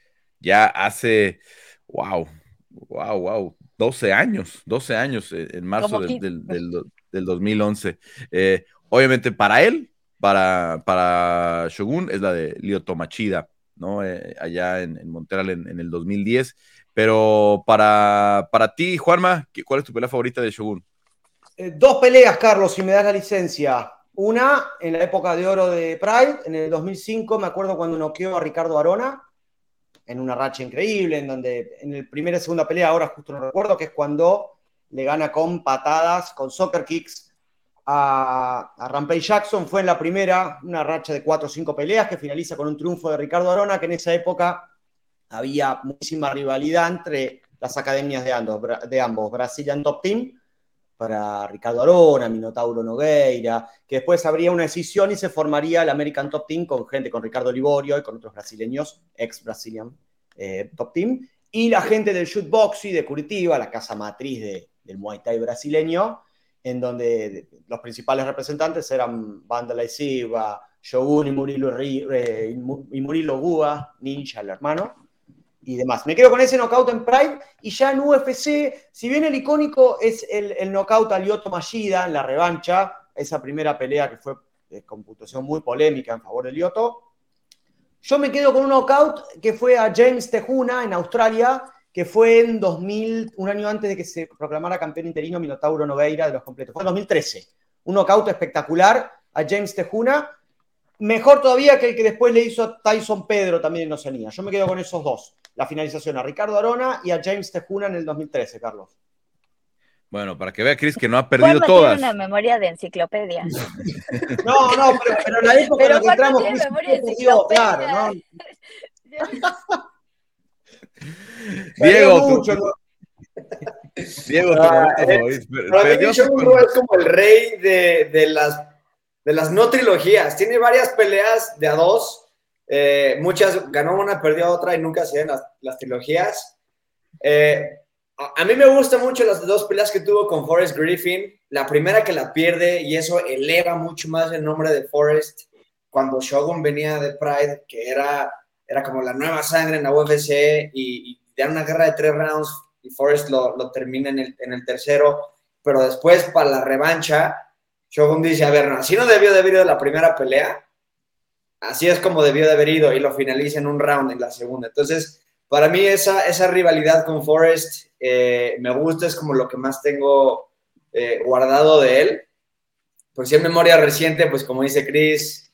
ya hace, wow, wow, wow, 12 años, 12 años eh, en marzo del, del, 2011. Eh, obviamente para él para, para Shogun es la de Lyoto Machida, ¿no? Eh, allá en, Montreal en, el 2010. Pero para, para ti, Juanma, ¿cuál es tu pelea favorita de Shogun? Eh, dos peleas, Carlos, si me das la licencia. Una en la época de oro de Pride, en el 2005, me acuerdo cuando noqueó a Ricardo Arona, en una racha increíble, en donde en el primera y segunda pelea, ahora justo no recuerdo, que es cuando le gana con patadas, con soccer kicks a, a Rampage Jackson. Fue en la primera, una racha de cuatro o cinco peleas que finaliza con un triunfo de Ricardo Arona, que en esa época había muchísima rivalidad entre las academias de ambos, de ambos Brazilian Top Team para Ricardo Arona, Minotauro Nogueira, que después habría una decisión y se formaría el American Top Team con gente, con Ricardo Liborio y con otros brasileños, ex Brazilian eh, Top Team, y la gente del Shootboxy de Curitiba, la casa matriz del Muay Thai brasileño, en donde los principales representantes eran Banda Silva, Shogun y Murilo, eh, y Murilo Gua, Ninja, el hermano, y demás. Me quedo con ese knockout en Pride y ya en UFC, si bien el icónico es el, el knockout a Lyoto Mashida en la revancha, esa primera pelea que fue de computación muy polémica en favor de Lyoto, yo me quedo con un knockout que fue a James Tejuna en Australia, que fue en 2000, un año antes de que se proclamara campeón interino Minotauro Nogueira de los completos. Fue en 2013. Un knockout espectacular a James Tejuna, mejor todavía que el que después le hizo Tyson Pedro también en Oceanía. Yo me quedo con esos dos la finalización a Ricardo Arona y a James Tejuna en el 2013, Carlos. Bueno, para que vea Chris que no ha perdido todas. Tiene una memoria de enciclopedia. [LAUGHS] no, no, pero, pero en la época en la que entramos, Chris, memoria de enciclopedia. Claro, ¿no? [LAUGHS] Diego, mucho, ¿no? [LAUGHS] Diego, ah, es, es como el rey de, de, las, de las no trilogías. Tiene varias peleas de a dos eh, muchas, ganó una, perdió otra y nunca se las, las trilogías. Eh, a, mí me gustan mucho las dos peleas que tuvo con Forrest Griffin. La primera que la pierde y eso eleva mucho más el nombre de Forrest. Cuando Shogun venía de Pride, que era, era como la nueva sangre en la UFC y, y dan una guerra de tres rounds y Forrest lo, lo termina en el, en el tercero. Pero después, para la revancha, Shogun dice, a ver, no, así no debió de haber ido la primera pelea así es como debió de haber ido y lo finaliza en un round en la segunda. Entonces, para mí esa, esa rivalidad con Forrest eh, me gusta, es como lo que más tengo eh, guardado de él. Por si en memoria reciente, pues como dice Chris,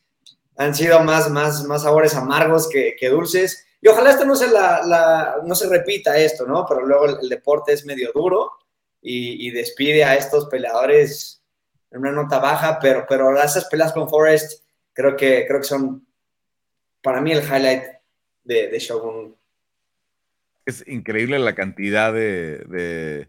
han sido más, más, más sabores amargos que, dulces. Y ojalá esto no se, la, no se repita esto, ¿no? Pero luego el, deporte es medio duro y, despide a estos peleadores en una nota baja, pero, pero esas peleas con Forrest creo que, creo que son para mí el highlight de, de Shogun. Es increíble la cantidad de,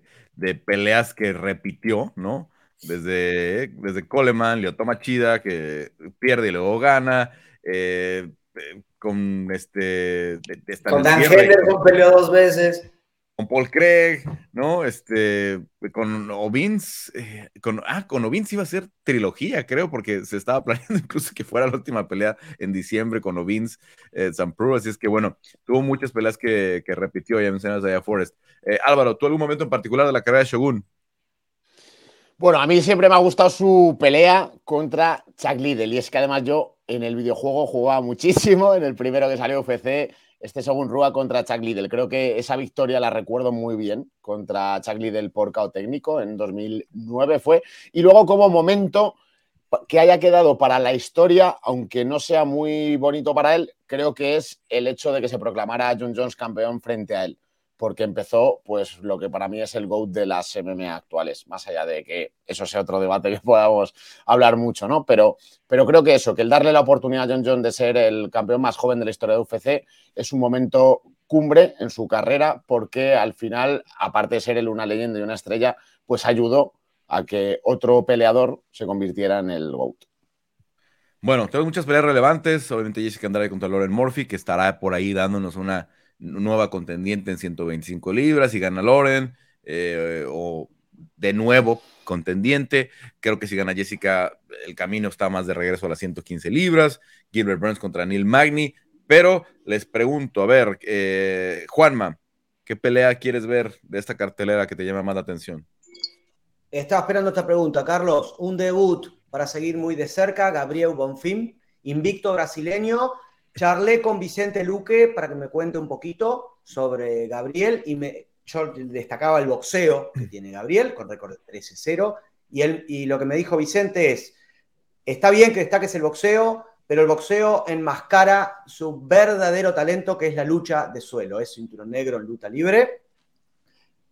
peleas que repitió, ¿no? Desde, desde Coleman, Leotoma Chida, que pierde y luego gana. Eh, eh, con este. con Dan Henderson peleó dos veces con Paul Craig, ¿no? Este, con Ovins, eh, con, ah, con Ovins iba a ser trilogía, creo, porque se estaba [LAUGHS] planeando incluso que fuera la última pelea en diciembre con Ovins, eh, Pro, así es que bueno, tuvo muchas peleas que, repitió, ya mencionas allá Forrest. Eh, Álvaro, ¿tú algún momento en particular de la carrera de Shogun? Bueno, a mí siempre me ha gustado su pelea contra Chuck Liddell, y es que además yo en el videojuego jugaba muchísimo, en el primero que salió UFC, este Shogun Rua contra Chuck Liddell. Creo que esa victoria la recuerdo muy bien contra Chuck Liddell por KO técnico en 2009 fue. Y luego como momento que haya quedado para la historia, aunque no sea muy bonito para él, creo que es el hecho de que se proclamara a John Jones campeón frente a él porque empezó pues lo que para mí es el GOAT de las MMA actuales, más allá de que eso sea otro debate que [LAUGHS] podamos hablar mucho, ¿no? Pero, pero creo que eso, que el darle la oportunidad a John John de ser el campeón más joven de la historia de UFC es un momento cumbre en su carrera porque al final, aparte de ser él una leyenda y una estrella, pues ayudó a que otro peleador se convirtiera en el GOAT. Bueno, tenemos muchas peleas relevantes, obviamente Jessica Andrade contra Lauren Murphy, que estará por ahí dándonos una nueva contendiente en 125 libras y gana Loren, eh, o de nuevo contendiente. Creo que si gana Jessica, el camino está más de regreso a las 115 libras. Gilbert Burns contra Neil Magny. Pero les pregunto, a ver, eh, Juanma, ¿qué pelea quieres ver de esta cartelera que te llama más la atención? Estaba esperando esta pregunta, Carlos. Un debut para seguir muy de cerca, Gabriel Bonfim, invicto brasileño. Charlé con Vicente Luque para que me cuente un poquito sobre Gabriel y me, yo destacaba el boxeo que tiene Gabriel con récord de 13-0 y, él, y lo que me dijo Vicente es, está bien que destaques el boxeo, pero el boxeo enmascara su verdadero talento que es la lucha de suelo, es cinturón negro en lucha libre.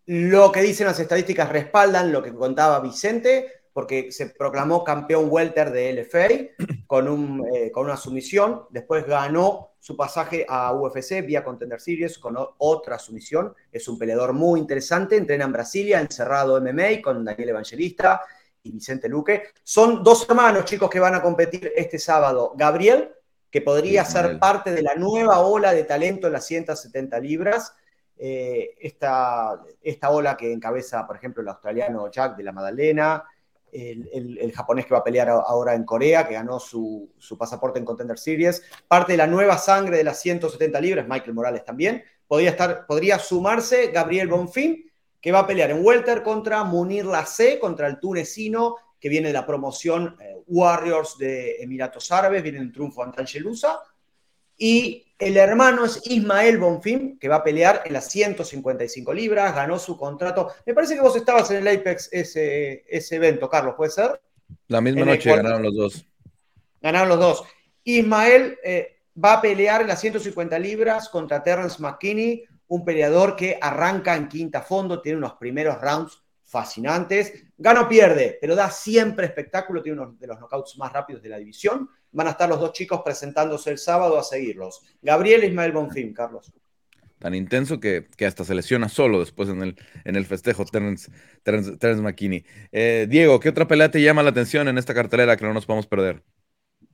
Lo que dicen las estadísticas respaldan lo que contaba Vicente, porque se proclamó campeón welter de LFA [CLEARS THROAT] con, un, eh, con una sumisión, después ganó su pasaje a UFC vía Contender Series con otra sumisión, es un peleador muy interesante, entrena en Brasilia, encerrado MMA con Daniel Evangelista y Vicente Luque. Son dos hermanos chicos que van a competir este sábado, Gabriel, que podría ser parte de la nueva ola de talento en las 170 libras, eh, esta, esta ola que encabeza, por ejemplo, el australiano Jack de la Madalena, el, japonés que va a pelear ahora en Corea, que ganó su, pasaporte en Contender Series, parte de la nueva sangre de las 170 libras, Michael Morales también, podría, estar, podría sumarse Gabriel Bonfim, que va a pelear en Welter contra Munir Lace, contra el tunecino que viene de la promoción eh, Warriors de Emiratos Árabes, viene en triunfo ante Angelusa, y el hermano es Ismael Bonfim, que va a pelear en las 155 libras, ganó su contrato. Me parece que vos estabas en el Apex ese, ese evento, Carlos, ¿puede ser? La misma noche ganaron los dos. Ganaron los dos. Ismael eh, va a pelear en las 150 libras contra Terrence McKinney, un peleador que arranca en quinta fondo, tiene unos primeros rounds fascinantes. Gana o pierde, pero da siempre espectáculo, tiene uno de los knockouts más rápidos de la división. Van a estar los dos chicos presentándose el sábado a seguirlos. Gabriel Ismael Bonfim, Carlos. Tan intenso que, hasta se lesiona solo después en el, en el festejo Terence, Terence, McKinney. Eh, Diego, ¿qué otra pelea te llama la atención en esta cartelera que no nos podemos perder?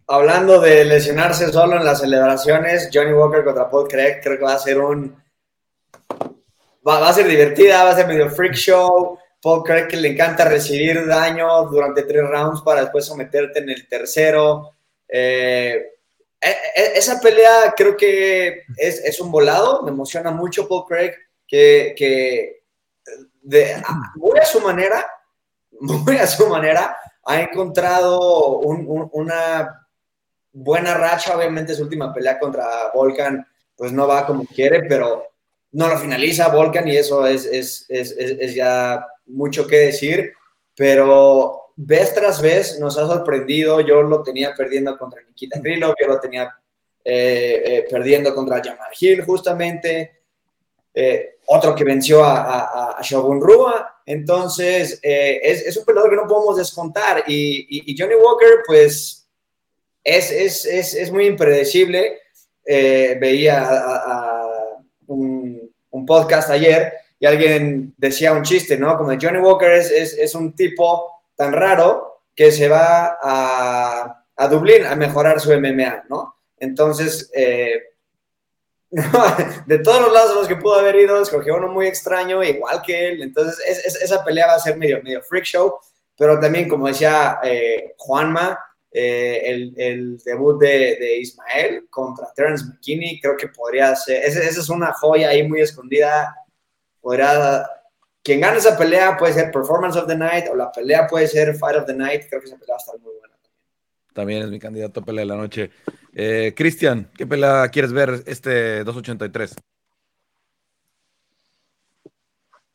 Hablando de lesionarse solo en las celebraciones, Johnny Walker contra Paul Craig, creo que va a ser un... Va, va a ser divertida, va a ser medio freak show Paul Craig que le encanta recibir daño durante tres rounds para después someterte en el tercero. Eh, e, e, esa pelea creo que es, un volado, me emociona mucho Paul Craig, que, de, muy a su manera, [LAUGHS] a su manera, ha encontrado una buena racha, obviamente su última pelea contra Volkan, pues no va como quiere, pero no lo finaliza Volkan y eso es, es, es, es ya mucho que decir, pero vez tras vez nos ha sorprendido. Yo lo tenía perdiendo contra Nikita Krylov, yo lo tenía eh, eh, perdiendo contra Jamal Hill, justamente. Eh, otro que venció a, a, Shogun Rua. Entonces, es, un peleador que no podemos descontar. Y, Johnny Walker, pues, es, es, es muy impredecible. veía un, un podcast ayer y alguien decía un chiste, ¿no? Como Johnny Walker es, un tipo tan raro que se va a, a, Dublín a mejorar su MMA, ¿no? Entonces, eh, [LAUGHS] de todos los lados a los que pudo haber ido, escogió uno muy extraño, igual que él. Entonces, esa pelea va a ser medio, medio freak show, pero también, como decía eh, Juanma, eh, el, debut de, de, Ismael contra Terence McKinney, creo que podría ser, esa es una joya ahí muy escondida podrá, quien gane esa pelea puede ser Performance of the Night o la pelea puede ser Fight of the Night. Creo que esa pelea va a estar muy buena también. También es mi candidato a pelea de la noche. Eh, Cristian, ¿qué pelea quieres ver este 283?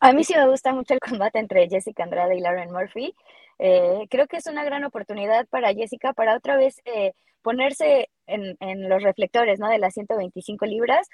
A mí sí me gusta mucho el combate entre Jessica Andrade y Lauren Murphy. Eh, creo que es una gran oportunidad para Jessica para otra vez eh, ponerse en, en, los reflectores ¿no? de las 125 libras.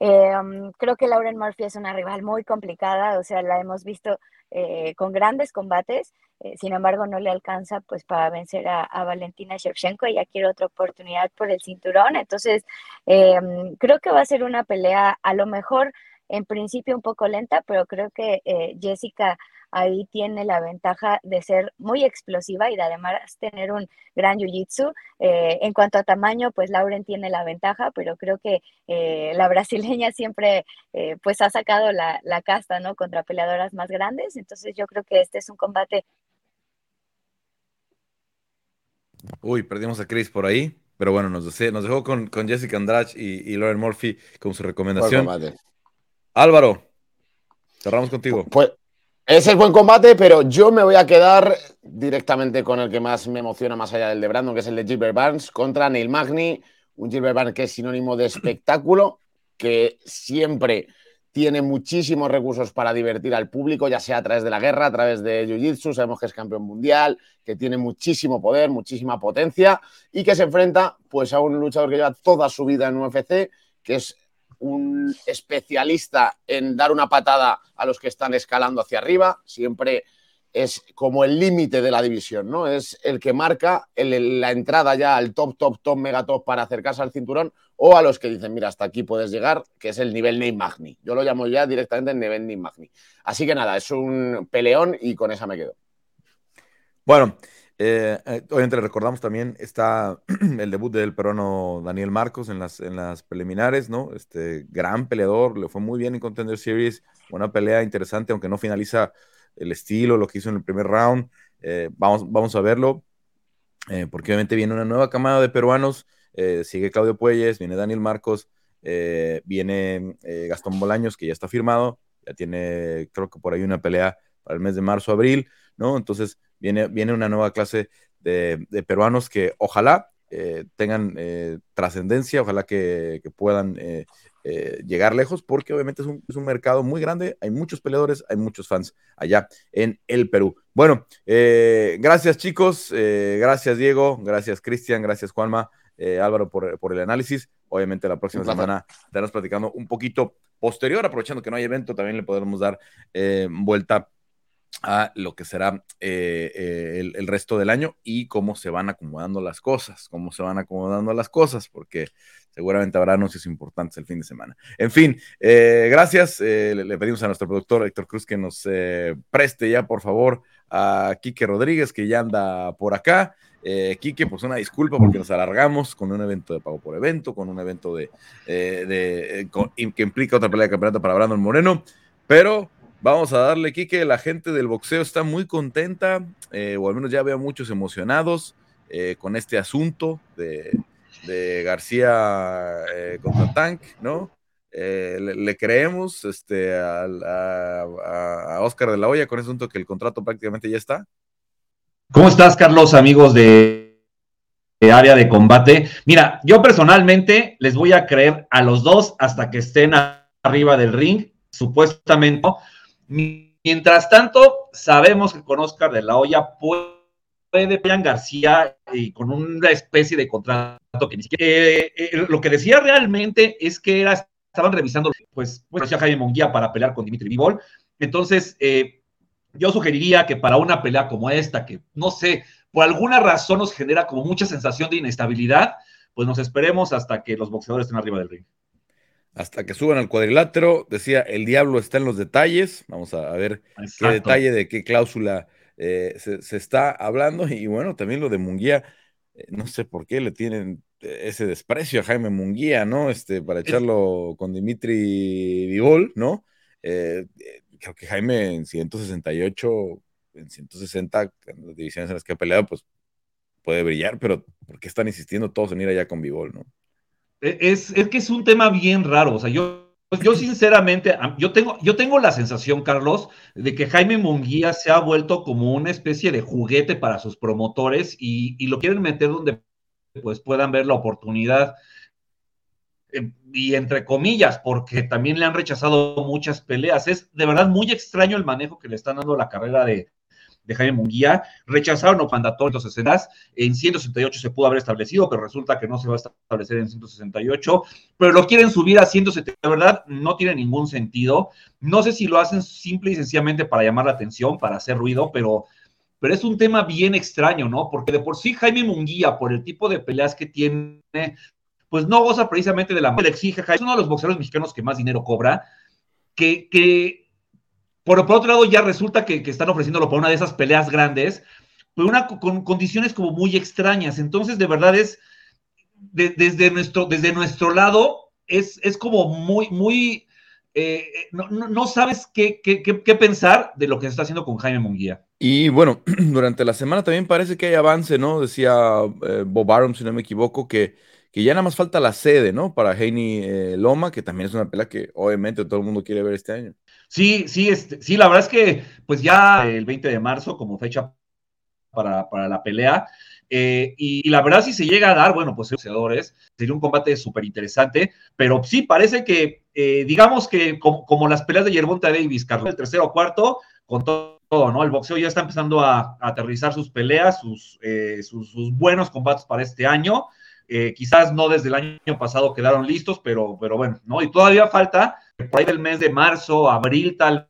Eh, creo que Lauren Murphy es una rival muy complicada, o sea, la hemos visto eh, con grandes combates, eh, sin embargo no le alcanza pues para vencer a, Valentina Shevchenko, ya quiere otra oportunidad por el cinturón, entonces creo que va a ser una pelea a lo mejor en principio un poco lenta, pero creo que Jessica ahí tiene la ventaja de ser muy explosiva y de además tener un gran jiu-jitsu. Eh, en cuanto a tamaño, pues Lauren tiene la ventaja, pero creo que eh, la brasileña siempre eh, pues ha sacado la, casta, ¿no? Contra peleadoras más grandes. Entonces yo creo que este es un combate. Uy, perdimos a Chris por ahí, pero bueno, nos, nos dejó con, Jessica Andrade y, Lauren Murphy con su recomendación. Álvaro, cerramos contigo. Pues, Es buen combate, pero yo me voy a quedar directamente con el que más me emociona más allá del de Brandon, que es el de Gilbert Barnes contra Neil Magny. Un Gilbert Barnes que es sinónimo de espectáculo, que siempre tiene muchísimos recursos para divertir al público, ya sea a través de la guerra, a través de Jiu-Jitsu, sabemos que es campeón mundial, que tiene muchísimo poder, muchísima potencia y que se enfrenta pues a un luchador que lleva toda su vida en UFC, que es un especialista en dar una patada a los que están escalando hacia arriba, siempre es como el límite de la división, ¿no? Es el que marca la entrada ya al top, top, top, mega top para acercarse al cinturón o a los que dicen, mira, hasta aquí puedes llegar, que es el nivel Ney Magni. Yo lo llamo ya directamente el nivel Ney Magni. Así que nada, es un peleón y con esa me quedo. Bueno, eh, eh, obviamente recordamos también está [CLEARS THROAT] el debut del peruano Daniel Marcos en las, en las preliminares, ¿no? Este gran peleador, le fue muy bien en Contender Series, una pelea interesante, aunque no finaliza el estilo, lo que hizo en el primer round. Eh, vamos, vamos a verlo, porque obviamente viene una nueva camada de peruanos, sigue Claudio Puelles, viene Daniel Marcos, viene Gastón Bolaños, que ya está firmado, ya tiene, creo que por ahí una pelea para el mes de marzo, abril, ¿no? Entonces, viene, una nueva clase de, peruanos que ojalá eh, tengan eh, trascendencia, ojalá que, puedan eh, llegar lejos, porque obviamente es un, mercado muy grande, hay muchos peleadores, hay muchos fans allá en el Perú. Bueno, gracias chicos, gracias Diego, gracias Cristian, gracias Juanma, Álvaro por, por, el análisis. Obviamente la próxima semana estaremos platicando un poquito posterior, aprovechando que no hay evento, también le podremos dar vuelta a lo que será eh, eh, el, resto del año y cómo se van acomodando las cosas, cómo se van acomodando las cosas, porque seguramente habrá anuncios importantes el fin de semana. En fin, eh, gracias. Le, pedimos a nuestro productor Héctor Cruz que nos preste ya, por favor, a Quique Rodríguez, que ya anda por acá. Quique, pues una disculpa porque nos alargamos con un evento de pago por evento, con un evento de que implica otra pelea de campeonato para Brandon Moreno, pero Vamos a darle, Kike. La gente del boxeo está muy contenta, eh, o al menos ya veo muchos emocionados eh, con este asunto de, García eh, contra Tank, ¿no? Le, creemos este, a, Oscar de la Hoya con ese asunto que el contrato prácticamente ya está. ¿Cómo estás, Carlos, amigos de área de combate? Mira, yo personalmente les voy a creer a los dos hasta que estén arriba del ring, supuestamente Mientras tanto, sabemos que con Oscar de la Hoya puede García y con una especie de contrato que ni siquiera. Eh, eh, lo que decía realmente es que era, estaban revisando, pues, pues a Jaime Monguía para pelear con Dimitri Vivol. Entonces, eh, yo sugeriría que para una pelea como esta, que no sé, por alguna razón nos genera como mucha sensación de inestabilidad, pues nos esperemos hasta que los boxeadores estén arriba del ring hasta que suban al cuadrilátero. Decía, el diablo está en los detalles. Vamos a, ver qué detalle de qué cláusula eh, se, está hablando. Y bueno, también lo de Munguía, eh, no sé por qué le tienen eh, ese desprecio a Jaime Munguía, ¿no? Este, para echarlo con Dimitri Vivol, ¿no? creo que Jaime en 168, en 160, en las divisiones en las que ha peleado, pues puede brillar, pero ¿por qué están insistiendo todos en ir allá con Vivol, ¿no? E, es, que es un tema bien raro. O sea, yo, yo sinceramente, yo tengo, yo tengo la sensación, Carlos, de que Jaime Munguía se ha vuelto como una especie de juguete para sus promotores y, lo quieren meter donde pues puedan ver la oportunidad. Eh, y entre comillas, porque también le han rechazado muchas peleas. Es de verdad muy extraño el manejo que le están dando a la carrera de, de Jaime Munguía, rechazaron mandatorios escenas, en 168 se pudo haber establecido, pero resulta que no se va a establecer en 168, pero lo quieren subir a 170, la verdad no tiene ningún sentido, no sé si lo hacen simple y sencillamente para llamar la atención, para hacer ruido, pero pero es un tema bien extraño, ¿no? Porque de por sí Jaime Munguía, por el tipo de peleas que tiene, pues no goza precisamente de la le exige, es uno de los boxeadores mexicanos que más dinero cobra, que, que por, otro lado, ya resulta que, están ofreciéndolo para una de esas peleas grandes, pero una, con condiciones como muy extrañas. Entonces, de verdad es, desde, nuestro, desde nuestro lado, es, es como muy, muy, eh, no, sabes qué, qué, pensar de lo que se está haciendo con Jaime Munguía. Y bueno, [CLEARS THROAT] durante la semana también parece que hay avance, ¿no? Decía eh, Bob Arum, si no me equivoco, que, que ya nada más falta la sede, ¿no? Para Heini eh, Loma, que también es una pelea que obviamente todo el mundo quiere ver este año. Sí, sí, este, sí, la verdad es que pues ya el 20 de marzo como fecha para, para la pelea. Eh, y, la verdad, si se llega a dar, bueno, pues boxeadores, sería un combate súper interesante, pero sí parece que, eh, digamos que como, las peleas de Yerbonta Davis, Carlos, el tercero o cuarto, con todo, ¿no? El boxeo ya está empezando a, aterrizar sus peleas, sus, sus, sus, buenos combates para este año. Eh, quizás no desde el año pasado quedaron listos, pero, pero bueno, ¿no? Y todavía falta, por ahí del mes de marzo, abril tal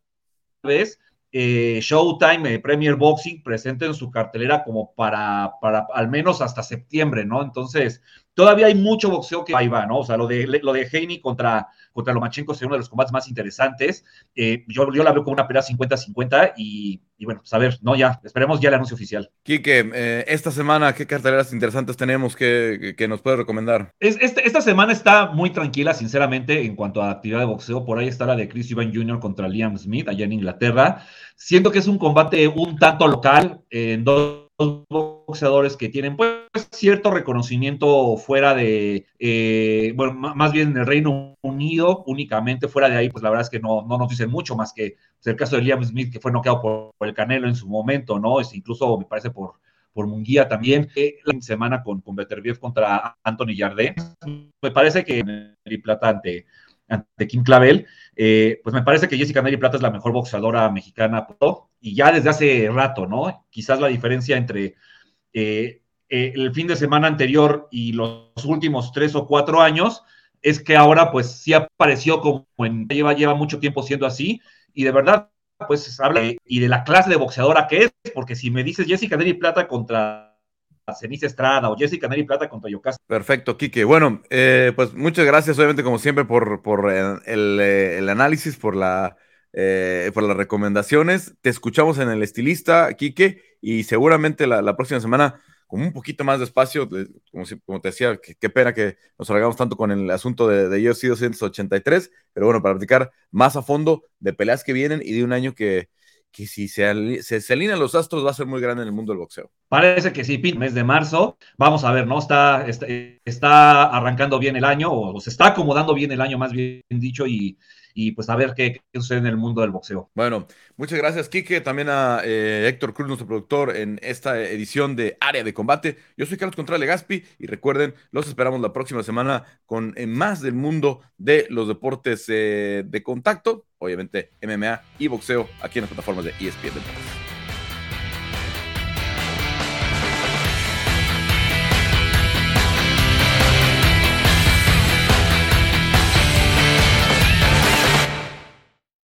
vez, eh, Showtime, eh, Premier Boxing presenten su cartelera como para, para al menos hasta septiembre, ¿no? Entonces, todavía hay mucho boxeo que ahí va, ¿no? O sea, lo de, lo de Haney contra, contra Lomachenko sería uno de los combates más interesantes. Eh, yo, yo la veo como una pelea 50-50 y, y, bueno, pues a ver, no, ya, esperemos ya el anuncio oficial. Quique, eh, esta semana, ¿qué carteleras interesantes tenemos que, que nos puede recomendar? Es, este, esta semana está muy tranquila, sinceramente, en cuanto a actividad de boxeo. Por ahí está la de Chris Evans Jr. contra Liam Smith, allá en Inglaterra. Siento que es un combate un tanto local, en dos boxeadores que tienen pues cierto reconocimiento fuera de, eh, bueno, más bien en el Reino Unido, únicamente fuera de ahí, pues la verdad es que no, no nos dicen mucho más que pues, el caso de Liam Smith, que fue noqueado por, el Canelo en su momento, ¿no? Es incluso me parece por, por Munguía también, eh, la semana con, con Beterbiev contra Anthony Jardé, me parece que el platante ante Kim Clavel, eh, pues me parece que Jessica Mary Plata es la mejor boxeadora mexicana, y ya desde hace rato, ¿no? Quizás la diferencia entre eh, eh, el fin de semana anterior y los últimos tres o cuatro años es que ahora pues sí apareció como en, lleva, lleva mucho tiempo siendo así, y de verdad pues habla y de la clase de boxeadora que es, porque si me dices Jessica Mary Plata contra Ceniza Estrada o Jessica Neri Plata contra Yocasta. Perfecto, Quique. Bueno, eh, pues muchas gracias, obviamente, como siempre, por, por eh, eh, el, análisis, por, la, por las recomendaciones. Te escuchamos en el estilista, Quique, y seguramente la, próxima semana, con un poquito más de espacio, como, te decía, qué pena que nos salgamos tanto con el asunto de, de UFC 283, pero bueno, para platicar más a fondo de peleas que vienen y de un año que que si se, se, alinean los astros va a ser muy grande en el mundo del boxeo. Parece que sí, mes de marzo. Vamos a ver, ¿no? Está, está, arrancando bien el año, o se está acomodando bien el año, más bien dicho, y, y pues a ver qué, sucede en el mundo del boxeo. Bueno, muchas gracias, Quique, también a eh, Héctor Cruz, nuestro productor, en esta edición de Área de Combate. Yo soy Carlos Contreras Gaspi y recuerden, los esperamos la próxima semana con eh, más del mundo de los deportes eh, de contacto, obviamente MMA y boxeo aquí en las plataformas de ESPN Deportes.